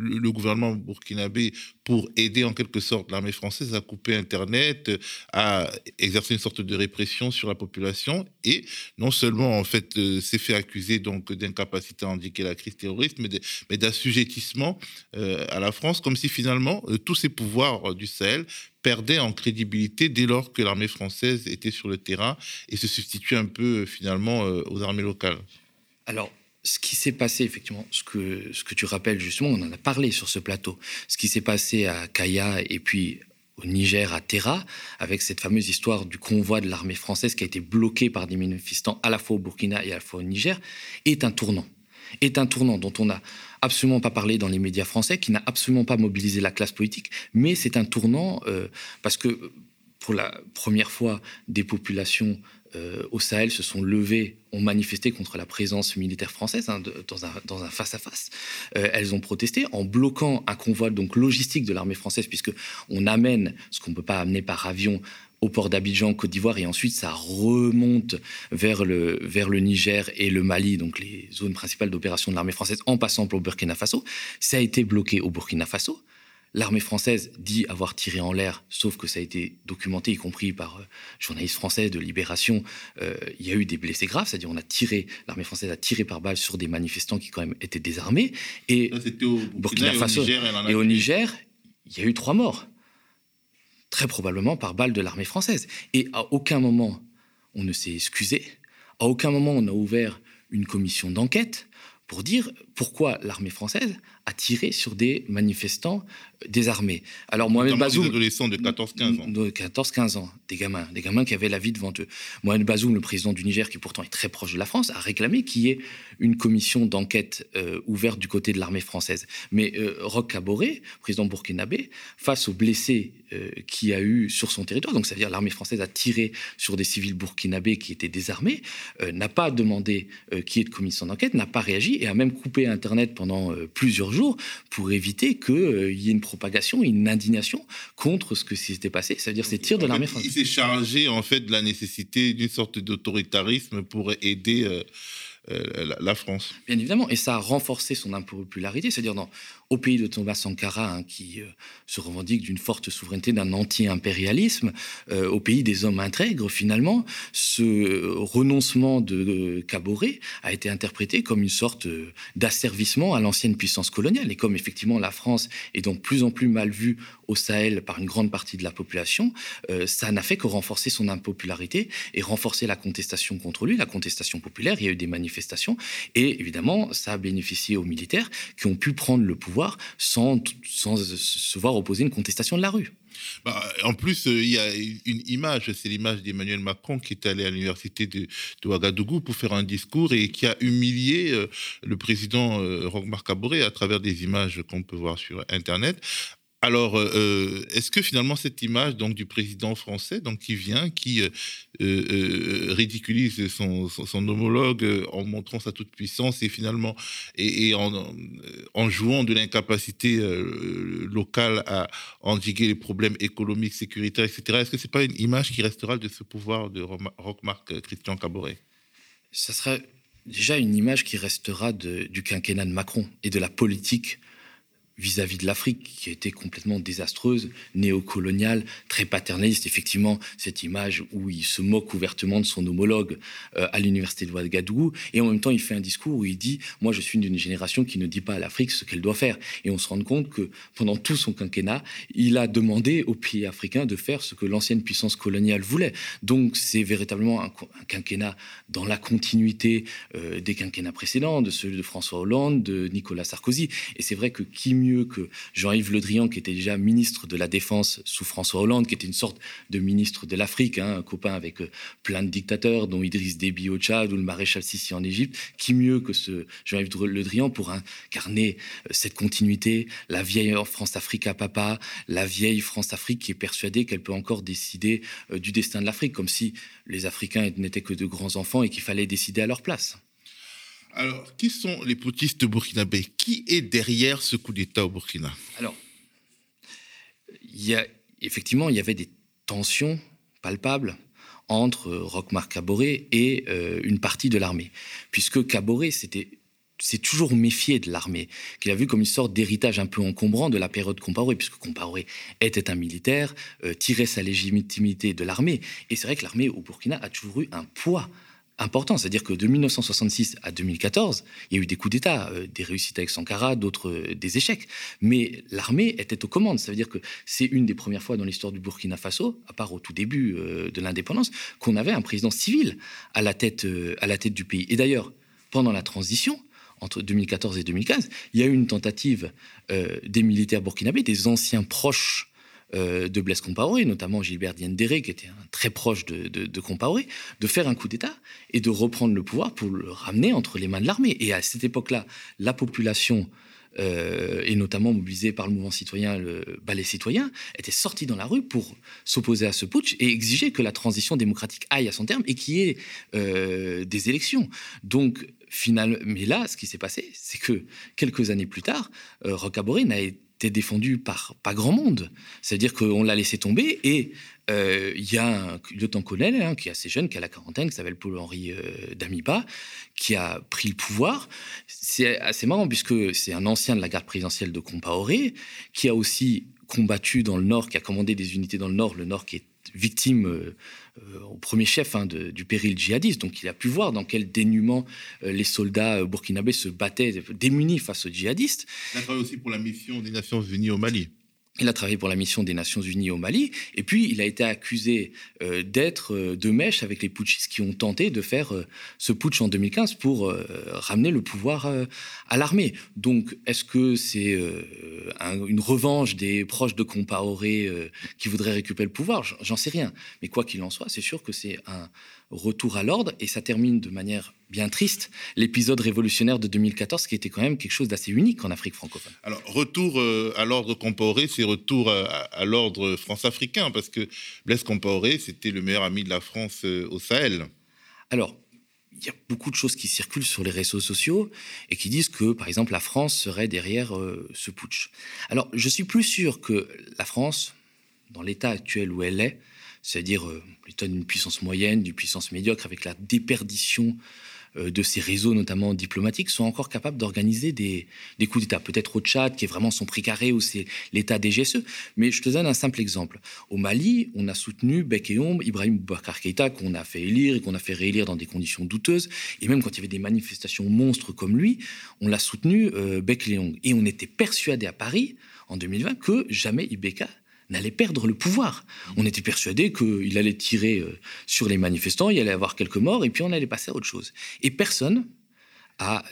le, gouvernement burkinabé pour aider en quelque sorte l'armée française à couper Internet, à exercer une sorte de répression sur la population et non seulement en fait euh, s'est fait accuser donc d'incapacité à indiquer la crise terroriste, mais d'assujettissement euh, à la France, comme si finalement euh, tous ces pouvoirs du Sahel perdaient en crédibilité dès lors que l'armée française était sur le terrain et se substituait un peu finalement aux armées locales. Alors, ce qui s'est passé, effectivement, ce que, ce que tu rappelles justement, on en a parlé sur ce plateau, ce qui s'est passé à Kaya et puis au Niger, à Terra, avec cette fameuse histoire du convoi de l'armée française qui a été bloqué par des manifestants à la fois au Burkina et à la fois au Niger, est un tournant. Est un tournant dont on n'a absolument pas parlé dans les médias français, qui n'a absolument pas mobilisé la classe politique, mais c'est un tournant euh, parce que pour la première fois, des populations euh, au Sahel se sont levées, ont manifesté contre la présence militaire française hein, dans, un, face-à-face. Euh, elles ont protesté en bloquant un convoi donc logistique de l'armée française, puisque on amène ce qu'on ne peut pas amener par avion au port d'Abidjan, Côte d'Ivoire, et ensuite ça remonte vers le, vers le Niger et le Mali, donc les zones principales d'opération de l'armée française, en passant pour le Burkina Faso. Ça a été bloqué au Burkina Faso. L'armée française dit avoir tiré en l'air, sauf que ça a été documenté, y compris par euh, journalistes français de Libération. Euh, il y a eu des blessés graves, c'est-à-dire on a tiré, l'armée française a tiré par balle sur des manifestants qui quand même étaient désarmés. Et au Burkina Faso et, au Niger, il y a eu trois morts, très probablement par balle de l'armée française. Et à aucun moment on ne s'est excusé, à aucun moment on a ouvert une commission d'enquête pour dire pourquoi l'armée française a tiré sur des manifestants désarmés. Alors Mohamed Bazoum, des adolescents de 14-15 ans, de 14-15 ans, des gamins, des gamins qui avaient la vie devant eux. Mohamed Bazoum, le président du Niger, qui pourtant est très proche de la France, a réclamé qu'il y ait une commission d'enquête euh, ouverte du côté de l'armée française. Mais euh, Roch Kaboré, président burkinabé, face aux blessés euh, qu'il a eu sur son territoire, donc c'est-à-dire l'armée française a tiré sur des civils burkinabés qui étaient désarmés, euh, n'a pas demandé qu'il y ait de commission d'enquête, n'a pas réagi et a même coupé Internet pendant plusieurs jours pour éviter qu'il euh, y ait une propagation, une indignation contre ce que s'était passé, c'est-à-dire ces tirs de l'armée française. Il s'est chargé en fait de la nécessité d'une sorte d'autoritarisme pour aider euh, euh, la, France. Bien évidemment, et ça a renforcé son impopularité, c'est-à-dire au pays de Thomas Sankara, hein, qui euh, se revendique d'une forte souveraineté, d'un anti-impérialisme, au pays des hommes intègres, finalement, ce renoncement de Caboret a été interprété comme une sorte d'asservissement à l'ancienne puissance coloniale. Et comme effectivement la France est donc plus en plus mal vue au Sahel par une grande partie de la population, ça n'a fait que renforcer son impopularité et renforcer la contestation contre lui, la contestation populaire. Il y a eu des manifestations et évidemment, ça a bénéficié aux militaires qui ont pu prendre le pouvoir sans, sans se voir opposer une contestation de la rue. Bah, en plus, euh, il y a une image, c'est l'image d'Emmanuel Macron qui est allé à l'université de, Ouagadougou pour faire un discours et qui a humilié euh, le président euh, Roch-Marc à travers des images qu'on peut voir sur Internet, alors, euh, euh, est-ce que finalement cette image donc du président français, donc qui vient, qui euh, ridiculise son, homologue en montrant sa toute puissance et finalement et, en, jouant de l'incapacité locale à endiguer les problèmes économiques, sécuritaires, etc. Est-ce que c'est pas une image qui restera de ce pouvoir de Roch-Marc Christian Caboret? Ça serait déjà une image qui restera du quinquennat de Macron et de la politique vis-à-vis de l'Afrique, qui été complètement désastreuse, néocoloniale, très paternaliste. Effectivement, cette image où il se moque ouvertement de son homologue euh, à l'université de Ouagadougou, et en même temps, il fait un discours où il dit Moi, je suis d'une génération qui ne dit pas à l'Afrique ce qu'elle doit faire. Et on se rend compte que pendant tout son quinquennat, il a demandé aux pays africains de faire ce que l'ancienne puissance coloniale voulait. Donc, c'est véritablement un, quinquennat dans la continuité euh, des quinquennats précédents, de ceux de François Hollande, de Nicolas Sarkozy. Et c'est vrai que qui mieux que Jean-Yves Le Drian, qui était déjà ministre de la Défense sous François Hollande, qui était une sorte de ministre de l'Afrique, hein, un copain avec euh, plein de dictateurs, dont Idriss Déby au Tchad ou le maréchal Sissi en Égypte. Qui mieux que ce Jean-Yves Le Drian pour incarner euh, cette continuité, la vieille France-Afrique à papa, la vieille France-Afrique qui est persuadée qu'elle peut encore décider euh, du destin de l'Afrique, comme si les Africains n'étaient que de grands enfants et qu'il fallait décider à leur place. Alors, qui sont les putschistes burkinabés? Qui est derrière ce coup d'État au Burkina? Alors, il effectivement, il y avait des tensions palpables entre Rochmar Kaboré et euh, une partie de l'armée, puisque Kaboré s'était s'est toujours méfié de l'armée, qu'il a vu comme une sorte d'héritage un peu encombrant de la période Compaoré, puisque Compaoré était un militaire, euh, tirait sa légitimité de l'armée. Et c'est vrai que l'armée au Burkina a toujours eu un poids important. C'est-à-dire que de 1966 à 2014, il y a eu des coups d'État, euh, des réussites avec Sankara, d'autres euh, des échecs. Mais l'armée était aux commandes. Ça veut dire que c'est une des premières fois dans l'histoire du Burkina Faso, à part au tout début euh, de l'indépendance, qu'on avait un président civil à la tête, à la tête du pays. Et d'ailleurs, pendant la transition, entre 2014 et 2015, il y a eu une tentative des militaires burkinabés, des anciens proches euh, de Blaise Compaoré, notamment Gilbert Diendéré, qui était très proche de, de, Compaoré, de faire un coup d'État et de reprendre le pouvoir pour le ramener entre les mains de l'armée. Et à cette époque-là, la population, euh, et notamment mobilisée par le mouvement citoyen, le ballet citoyen, était sortie dans la rue pour s'opposer à ce putsch et exiger que la transition démocratique aille à son terme et qu'il y ait euh, des élections. Donc, finalement, mais là, ce qui s'est passé, c'est que quelques années plus tard, euh, Rocaboré n'a été était défendu par pas grand monde. C'est-à-dire qu'on l'a laissé tomber et euh, il y a un lieutenant-colonel hein, qui est assez jeune, qui a la quarantaine, qui s'appelle Paul-Henri euh, Damipa, qui a pris le pouvoir. C'est assez marrant puisque c'est un ancien de la garde présidentielle de Compaoré, qui a aussi combattu dans le Nord, qui a commandé des unités dans le Nord, le Nord qui est victime euh, euh, au premier chef hein, du péril djihadiste. Donc il a pu voir dans quel dénuement euh, les soldats burkinabés se battaient démunis face aux djihadistes. Il a travaillé aussi pour la mission des Nations Unies au Mali. Il a travaillé pour la mission des Nations Unies au Mali, et puis il a été accusé euh, d'être euh, de mèche avec les putschistes qui ont tenté de faire euh, ce putsch en 2015 pour ramener le pouvoir à l'armée. Donc, est-ce que c'est une revanche des proches de Compaoré qui voudraient récupérer le pouvoir? J'en sais rien. Mais quoi qu'il en soit, c'est sûr que c'est un retour à l'ordre, et ça termine de manière bien triste l'épisode révolutionnaire de 2014, qui était quand même quelque chose d'assez unique en Afrique francophone. Alors, retour euh, à l'ordre Compaoré, c'est retour à, l'ordre france-africain, parce que Blaise Compaoré, c'était le meilleur ami de la France euh, au Sahel. Alors, il y a beaucoup de choses qui circulent sur les réseaux sociaux et qui disent que, par exemple, la France serait derrière euh, ce putsch. Alors, je suis plus sûr que la France, dans l'état actuel où elle est, c'est-à-dire euh, plutôt d'une puissance moyenne, d'une puissance médiocre, avec la déperdition euh, de ces réseaux, notamment diplomatiques, sont encore capables d'organiser des, coups d'État. Peut-être au Tchad, qui est vraiment son précaré, ou c'est l'État des GSE. Mais je te donne un simple exemple. Au Mali, on a soutenu bec et ombre Ibrahim Boubacar Keïta, qu'on a fait élire et qu'on a fait réélire dans des conditions douteuses. Et même quand il y avait des manifestations monstres comme lui, on l'a soutenu euh, bec et. Et on était persuadé à Paris, en 2020, que jamais Ibeka n'allait perdre le pouvoir. On était persuadé qu'il allait tirer euh, sur les manifestants, il allait avoir quelques morts, et puis on allait passer à autre chose. Et personne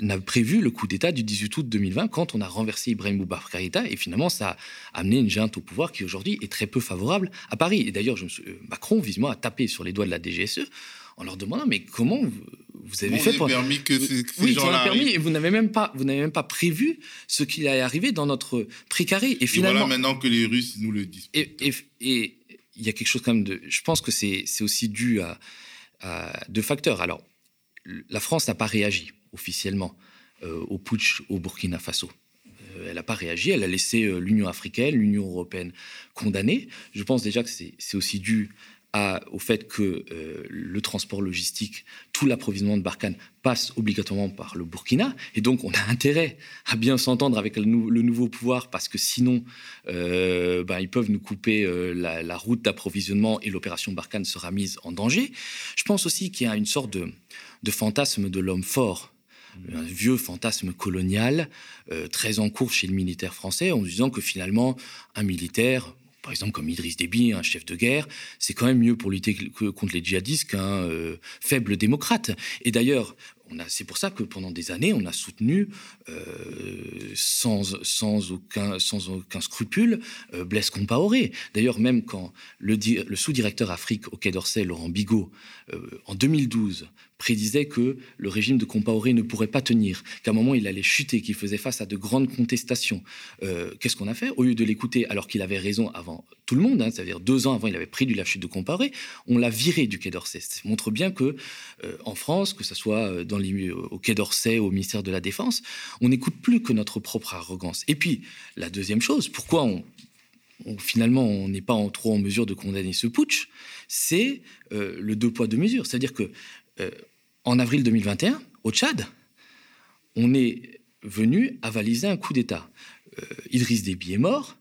n'a prévu le coup d'État du 18 août 2020 quand on a renversé Ibrahim Boubacar et finalement ça a amené une junte au pouvoir qui aujourd'hui est très peu favorable à Paris. Et d'ailleurs, euh, Macron visiblement a tapé sur les doigts de la DGSE en leur demandant mais comment vous, avez fait pour permis que ces, oui, gens-là permis et vous n'avez même pas vous n'avez même pas prévu ce qui allait arriver dans notre précaré et finalement voilà maintenant que les Russes nous le disent. Et, il y a quelque chose quand même de je pense que c'est aussi dû à, à, deux facteurs. Alors la France n'a pas réagi officiellement euh, au putsch au Burkina Faso. Euh, elle n'a pas réagi, elle a laissé euh, l'Union africaine, l'Union européenne condamner. Je pense déjà que c'est aussi dû au fait que euh, le transport logistique, tout l'approvisionnement de Barkhane passe obligatoirement par le Burkina. Et donc, on a intérêt à bien s'entendre avec le, nouveau pouvoir parce que sinon, euh, ben, ils peuvent nous couper euh, la, route d'approvisionnement et l'opération Barkhane sera mise en danger. Je pense aussi qu'il y a une sorte de, fantasme de l'homme fort un vieux fantasme colonial très en cours chez le militaire français en disant que finalement un militaire par exemple comme Idriss Déby, un chef de guerre, c'est quand même mieux pour lutter contre les djihadistes qu'un euh, faible démocrate. Et d'ailleurs, c'est pour ça que pendant des années, on a soutenu euh, sans, aucun, scrupule euh, Blaise Compaoré. D'ailleurs, même quand le, le sous-directeur Afrique au Quai d'Orsay, Laurent Bigot, en 2012, prédisait que le régime de Compaoré ne pourrait pas tenir, qu'à un moment il allait chuter, qu'il faisait face à de grandes contestations. Euh, qu'est-ce qu'on a fait Au lieu de l'écouter alors qu'il avait raison avant tout le monde, hein, c'est-à-dire deux ans avant il avait prédit la chute de Compaoré, on l'a viré du Quai d'Orsay. Ça montre bien que euh, en France, que ce soit euh, dans les, au Quai d'Orsay, au ministère de la Défense, on n'écoute plus que notre propre arrogance. Et puis la deuxième chose, pourquoi on, finalement on n'est pas en, trop en mesure de condamner ce putsch, c'est le deux poids deux mesures. C'est-à-dire que en avril 2021, au Tchad, on est venu avaliser un coup d'État. Euh, Idriss Déby est mort.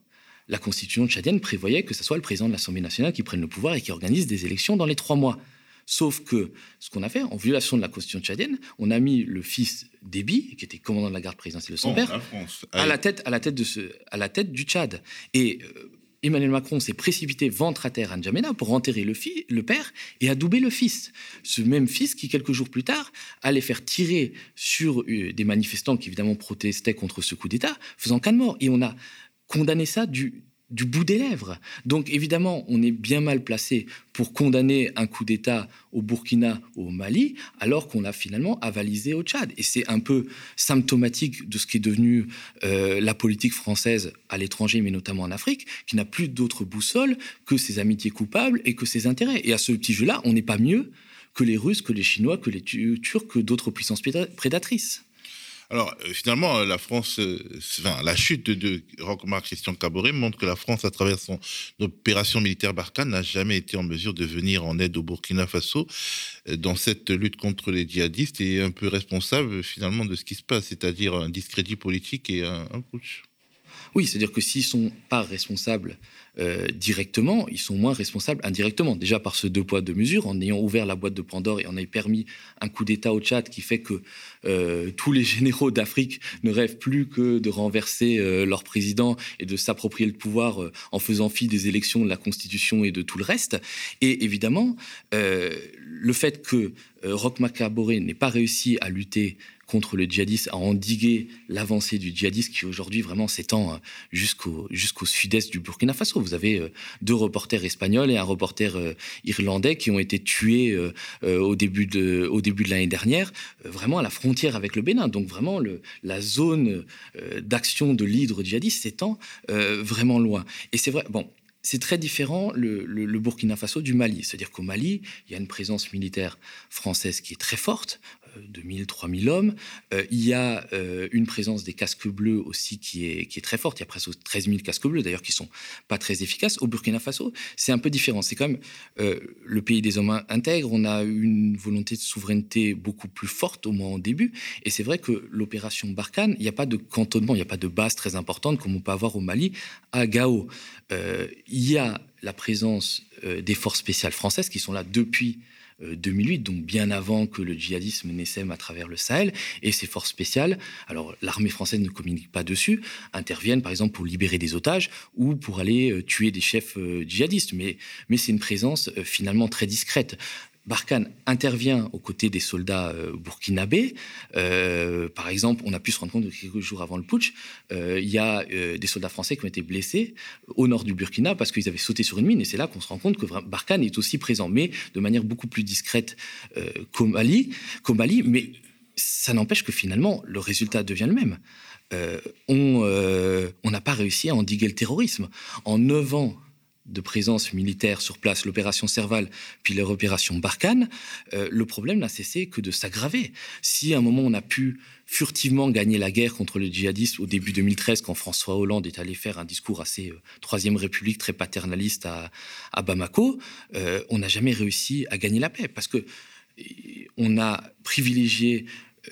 La constitution tchadienne prévoyait que ce soit le président de l'Assemblée nationale qui prenne le pouvoir et qui organise des élections dans les trois mois. Sauf que ce qu'on a fait, en violation de la constitution tchadienne, on a mis le fils Déby, qui était commandant de la garde présidentielle de son père, à la tête, à la tête de ce, à la tête du Tchad. Et euh, Emmanuel Macron s'est précipité ventre à terre à N'Djamena pour enterrer le, le père et adouber le fils. Ce même fils qui, quelques jours plus tard, allait faire tirer sur euh, des manifestants qui, évidemment, protestaient contre ce coup d'État, faisant cas mort. Et on a condamné ça du, du bout des lèvres. Donc évidemment, on est bien mal placé pour condamner un coup d'État au Burkina ou au Mali, alors qu'on l'a finalement avalisé au Tchad. Et c'est un peu symptomatique de ce qui est devenu euh, la politique française à l'étranger, mais notamment en Afrique, qui n'a plus d'autre boussole que ses amitiés coupables et que ses intérêts. Et à ce petit jeu-là, on n'est pas mieux que les Russes, que les Chinois, que les Turcs, que d'autres puissances prédatrices. Alors, euh, finalement, euh, la France, euh, la chute de, Roquemar Christian Caboret montre que la France, à travers son opération militaire Barkhane, n'a jamais été en mesure de venir en aide au Burkina Faso dans cette lutte contre les djihadistes et est un peu responsable finalement de ce qui se passe, c'est-à-dire un discrédit politique et un, un putsch. Oui, c'est-à-dire que s'ils sont pas responsables euh, directement, ils sont moins responsables indirectement. Déjà par ce deux poids, deux mesures, en ayant ouvert la boîte de Pandore et en ayant permis un coup d'État au Tchad qui fait que euh, tous les *laughs* généraux d'Afrique ne rêvent plus que de renverser euh, leur président et de s'approprier le pouvoir en faisant fi des élections, de la Constitution et de tout le reste. Et évidemment, le fait que Roch Macaboré n'ait pas réussi à lutter contre le djihadisme, à endiguer l'avancée du djihadisme qui aujourd'hui vraiment s'étend euh, jusqu'au sud-est du Burkina Faso. Vous avez euh, deux reporters espagnols et un reporter euh, irlandais qui ont été tués au début de au début de l'année dernière, vraiment à la frontière avec le Bénin. Donc vraiment la zone d'action de l'hydre djihadiste s'étend vraiment loin. Et c'est vrai. Bon, c'est très différent le, Burkina Faso du Mali. C'est-à-dire qu'au Mali, il y a une présence militaire française qui est très forte. 2000, 3000 hommes. Euh, il y a euh, une présence des casques bleus aussi qui est, très forte. Il y a presque 13 000 casques bleus, d'ailleurs, qui sont pas très efficaces. Au Burkina Faso, c'est un peu différent. C'est quand même euh, le pays des hommes intègres. On a une volonté de souveraineté beaucoup plus forte, au moins au début. Et c'est vrai que l'opération Barkhane, il n'y a pas de cantonnement, il n'y a pas de base très importante comme on peut avoir au Mali, à Gao. il y a la présence des forces spéciales françaises qui sont là depuis 2008, euh, donc bien avant que le djihadisme n'essaime à travers le Sahel. Et ces forces spéciales, alors l'armée française ne communique pas dessus, interviennent par exemple pour libérer des otages ou pour aller euh, tuer des chefs euh, djihadistes. Mais, mais c'est une présence finalement très discrète. Barkhane intervient aux côtés des soldats euh, burkinabés. Euh, par exemple, on a pu se rendre compte que quelques jours avant le putsch, euh, il y a des soldats français qui ont été blessés au nord du Burkina parce qu'ils avaient sauté sur une mine. Et c'est là qu'on se rend compte que Barkhane est aussi présent, mais de manière beaucoup plus discrète qu'au Mali, Mali. Mais ça n'empêche que finalement, le résultat devient le même. on n'a pas réussi à endiguer le terrorisme. En neuf ans de présence militaire sur place, l'opération Serval, puis l'opération Barkhane, euh, le problème n'a cessé que de s'aggraver. Si à un moment on a pu furtivement gagner la guerre contre le djihadisme au début 2013, quand François Hollande est allé faire un discours assez euh, Troisième République, très paternaliste à, Bamako, euh, on n'a jamais réussi à gagner la paix, parce que on a privilégié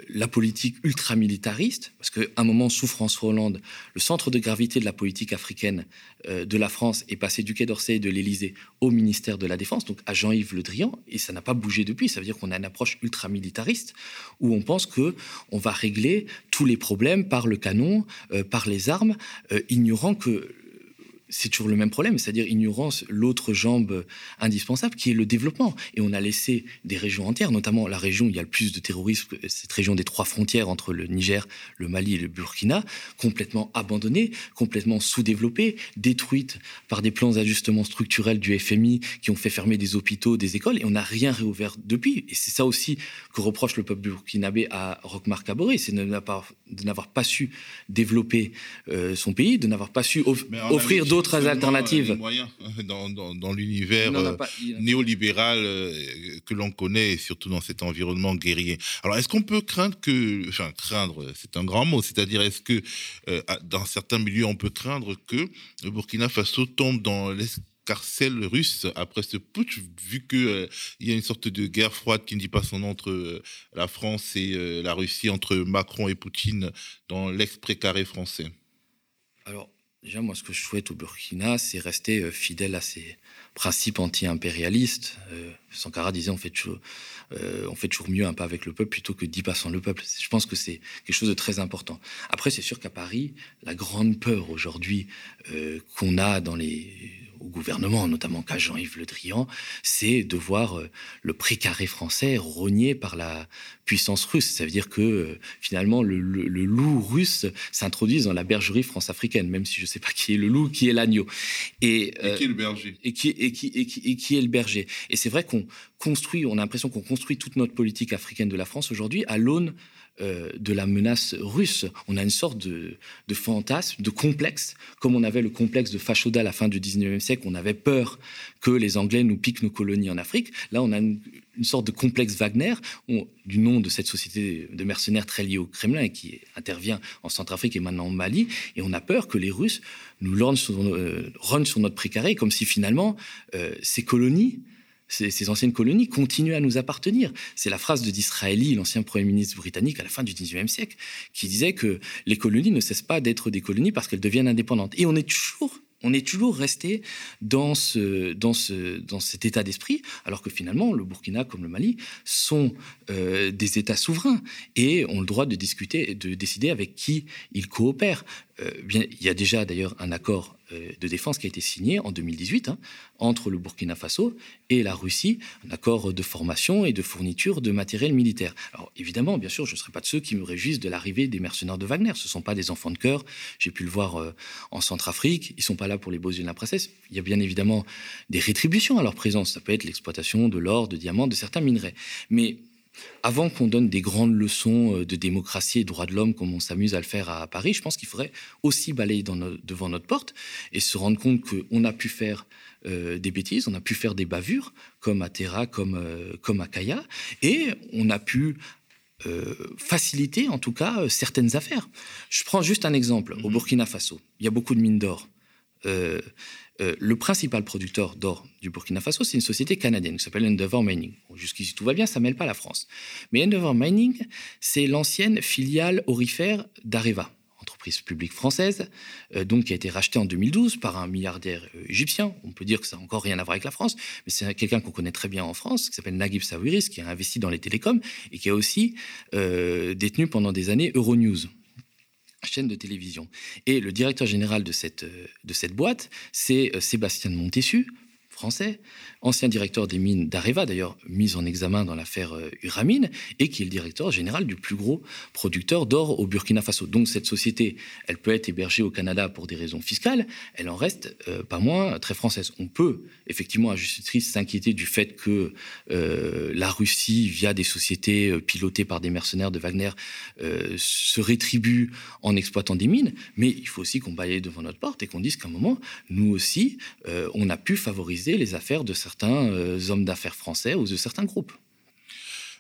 la politique ultramilitariste, parce qu'à un moment, sous François Hollande, le centre de gravité de la politique africaine euh, de la France est passé du Quai d'Orsay et de l'Élysée au ministère de la Défense, donc à Jean-Yves Le Drian, et ça n'a pas bougé depuis. Ça veut dire qu'on a une approche ultramilitariste où on pense que on va régler tous les problèmes par le canon, euh, par les armes, euh, ignorant que c'est toujours le même problème, c'est-à-dire ignorance l'autre jambe indispensable qui est le développement. Et on a laissé des régions entières, notamment la région où il y a le plus de terrorisme, cette région des trois frontières entre le Niger, le Mali et le Burkina, complètement abandonnée, complètement sous-développée, détruite par des plans d'ajustement structurel du FMI qui ont fait fermer des hôpitaux, des écoles, et on n'a rien réouvert depuis. Et c'est ça aussi que reproche le peuple burkinabé à Rochmar Kaboré, c'est de n'avoir pas su développer euh, son pays, de n'avoir pas su offrir d'autres d'autres alternatives. moyens hein, dans, dans, l'univers euh, néolibéral euh, que l'on connaît, surtout dans cet environnement guerrier. Alors, est-ce qu'on peut craindre que, enfin, craindre, c'est un grand mot, c'est-à-dire est-ce que euh, dans certains milieux, on peut craindre que le Burkina Faso tombe dans l'escarcelle russe après ce putsch, vu qu'il il y a une sorte de guerre froide qui ne dit pas son nom entre la France et la Russie, entre Macron et Poutine dans l'ex-précaré français? Alors, Déjà, moi, ce que je souhaite au Burkina, c'est rester euh, fidèle à ses principes anti-impérialistes. Euh, Sankara disait on fait, toujours, euh, on fait toujours mieux un pas avec le peuple plutôt que dix pas sans le peuple. Je pense que c'est quelque chose de très important. Après, c'est sûr qu'à Paris, la grande peur aujourd'hui qu'on a dans les au gouvernement, notamment qu'à Jean-Yves Le Drian, c'est de voir euh, le précaré français rogné par la puissance russe. Ça veut dire que euh, finalement le, loup russe s'introduise dans la bergerie france-africaine, même si je ne sais pas qui est le loup, qui est l'agneau. Et, qui est le berger? et qui, et, qui, est le berger. Et c'est vrai qu'on construit, on a l'impression qu'on construit toute notre politique africaine de la France aujourd'hui à l'aune euh, de la menace russe. On a une sorte de, fantasme, de complexe, comme on avait le complexe de Fashoda à la fin du 19e siècle, on avait peur que les Anglais nous piquent nos colonies en Afrique. Là, on a une, sorte de complexe Wagner, du nom de cette société de mercenaires très liée au Kremlin et qui intervient en Centrafrique et maintenant en Mali. Et on a peur que les Russes nous lorgnent sur, euh, sur notre précaré, comme si finalement euh, ces colonies ces, anciennes colonies continuent à nous appartenir. C'est la phrase de Disraeli, l'ancien Premier ministre britannique à la fin du XIXe siècle, qui disait que les colonies ne cessent pas d'être des colonies parce qu'elles deviennent indépendantes. Et on est toujours on est toujours resté dans, ce, dans, ce, dans cet état d'esprit, alors que finalement, le Burkina comme le Mali sont euh, des États souverains et ont le droit de discuter de décider avec qui ils coopèrent. Euh, il y a déjà d'ailleurs un accord euh, de défense qui a été signé en 2018 hein, entre le Burkina Faso et la Russie, un accord de formation et de fourniture de matériel militaire. Alors évidemment, bien sûr, je ne serai pas de ceux qui me réjouissent de l'arrivée des mercenaires de Wagner. Ce ne sont pas des enfants de cœur. J'ai pu le voir en Centrafrique. Ils ne sont pas là pour les beaux yeux de la princesse. Il y a bien évidemment des rétributions à leur présence. Ça peut être l'exploitation de l'or, de diamants, de certains minerais. Mais avant qu'on donne des grandes leçons euh, de démocratie et droits de l'homme comme on s'amuse à le faire à Paris, je pense qu'il faudrait aussi balayer devant notre porte et se rendre compte qu'on a pu faire euh, des bêtises, on a pu faire des bavures, comme à Terra, comme, euh, comme à Kaya, et on a pu faciliter en tout cas certaines affaires. Je prends juste un exemple. Au mhm. Burkina Faso, il y a beaucoup de mines d'or. Euh, le principal producteur d'or du Burkina Faso, c'est une société canadienne qui s'appelle Endeavour Mining. Jusqu'ici, tout va bien, ça mêle pas la France. Mais Endeavour Mining, c'est l'ancienne filiale orifère d'Areva, entreprise publique française, euh, donc qui a été rachetée en 2012 par un milliardaire euh, égyptien. On peut dire que ça n'a encore rien à voir avec la France, mais c'est quelqu'un qu'on connaît très bien en France, qui s'appelle Naguib Sawiris, qui a investi dans les télécoms et qui a aussi détenu pendant des années Euronews chaîne de télévision. Et le directeur général de cette, de cette boîte, c'est euh, Sébastien Montessu, français, ancien directeur des mines d'Areva, d'ailleurs mis en examen dans l'affaire euh, Uramine, et qui est le directeur général du plus gros producteur d'or au Burkina Faso. Donc cette société, elle peut être hébergée au Canada pour des raisons fiscales, elle en reste euh, pas moins très française. On peut effectivement, à juste titre, s'inquiéter du fait que euh, la Russie, via des sociétés pilotées par des mercenaires de Wagner, se rétribue en exploitant des mines, mais il faut aussi qu'on balaye devant notre porte et qu'on dise qu'à un moment, nous aussi, on a pu favoriser les affaires de certains euh, hommes d'affaires français ou de certains groupes.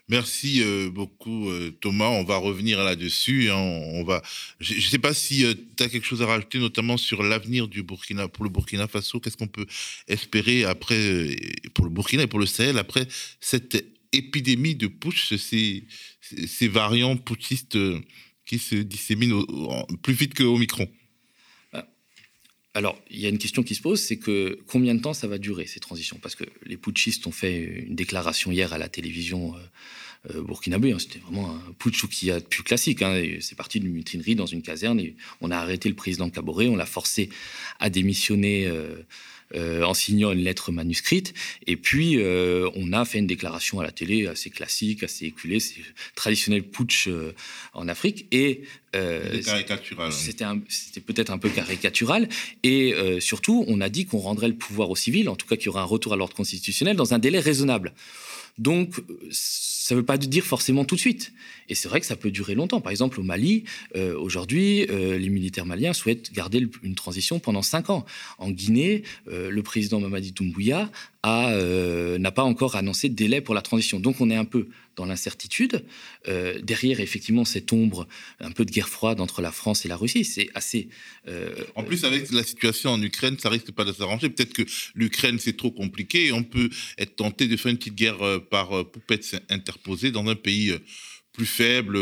Merci euh, beaucoup euh, Thomas. On va revenir là-dessus. Hein. On va. Je ne sais pas si tu as quelque chose à rajouter, notamment sur l'avenir du Burkina pour le Burkina Faso. Qu'est-ce qu'on peut espérer après pour le Burkina et pour le Sahel après cette épidémie de putsch, ces, ces variants putschistes qui se disséminent plus vite que Omicron alors, il y a une question qui se pose, c'est que combien de temps ça va durer ces transitions? Parce que les putschistes ont fait une déclaration hier à la télévision euh, euh burkinabé. Hein. C'était vraiment un putsch qui a plus classique. Hein. C'est parti d'une mutinerie dans une caserne et on a arrêté le président Caboret, on l'a forcé à démissionner. Euh, euh, en signant une lettre manuscrite. Et puis, euh, on a fait une déclaration à la télé assez classique, assez éculée, c'est traditionnel putsch euh, en Afrique. Et. C'était peut-être un peu caricatural. Et surtout, on a dit qu'on rendrait le pouvoir aux civils, en tout cas qu'il y aurait un retour à l'ordre constitutionnel dans un délai raisonnable. Donc, ça ne veut pas dire forcément tout de suite. Et c'est vrai que ça peut durer longtemps. Par exemple, au Mali, euh, aujourd'hui, euh, les militaires maliens souhaitent garder une transition pendant cinq ans. En Guinée, euh, le président Mamadi Doumbouya n'a pas encore annoncé de délai pour la transition. Donc on est un peu dans l'incertitude. derrière, effectivement, cette ombre un peu de guerre froide entre la France et la Russie, c'est assez... En plus, avec la situation en Ukraine, ça risque pas de s'arranger. Peut-être que l'Ukraine, c'est trop compliqué et on peut être tenté de faire une petite guerre par poupette interposée dans un pays plus faible,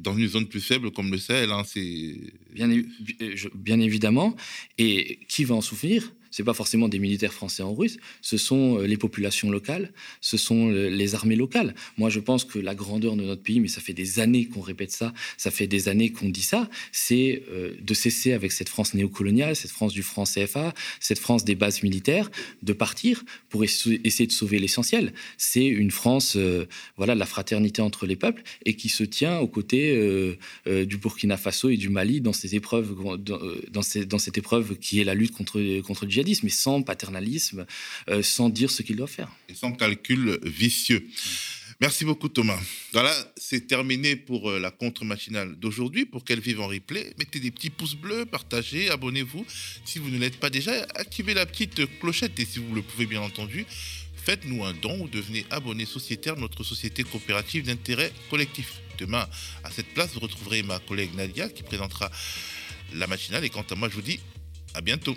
dans une zone plus faible comme le Sahel. Hein, c'est bien, bien évidemment. Et qui va en souffrir? C'est pas forcément des militaires français en russe, ce sont euh, les populations locales, ce sont euh, les armées locales. Moi, je pense que la grandeur de notre pays, mais ça fait des années qu'on répète ça, ça fait des années qu'on dit ça, c'est euh, de cesser avec cette France néocoloniale, cette France du franc CFA, cette France des bases militaires, de partir pour essayer de sauver l'essentiel. C'est une France, voilà, de la fraternité entre les peuples et qui se tient aux côtés du Burkina Faso et du Mali dans ces épreuves, dans, cette épreuve qui est la lutte contre le djihadisme mais sans paternalisme, euh, sans dire ce qu'il doit faire. Et sans calcul vicieux. Merci beaucoup Thomas. Voilà, c'est terminé pour euh, la contre-machinale d'aujourd'hui. Pour qu'elle vive en replay, mettez des petits pouces bleus, partagez, abonnez-vous. Si vous ne l'êtes pas déjà, activez la petite clochette et si vous le pouvez bien entendu, faites-nous un don ou devenez abonné sociétaire de notre société coopérative d'intérêt collectif. Demain, à cette place, vous retrouverez ma collègue Nadia qui présentera la machinale et quant à moi, je vous dis à bientôt.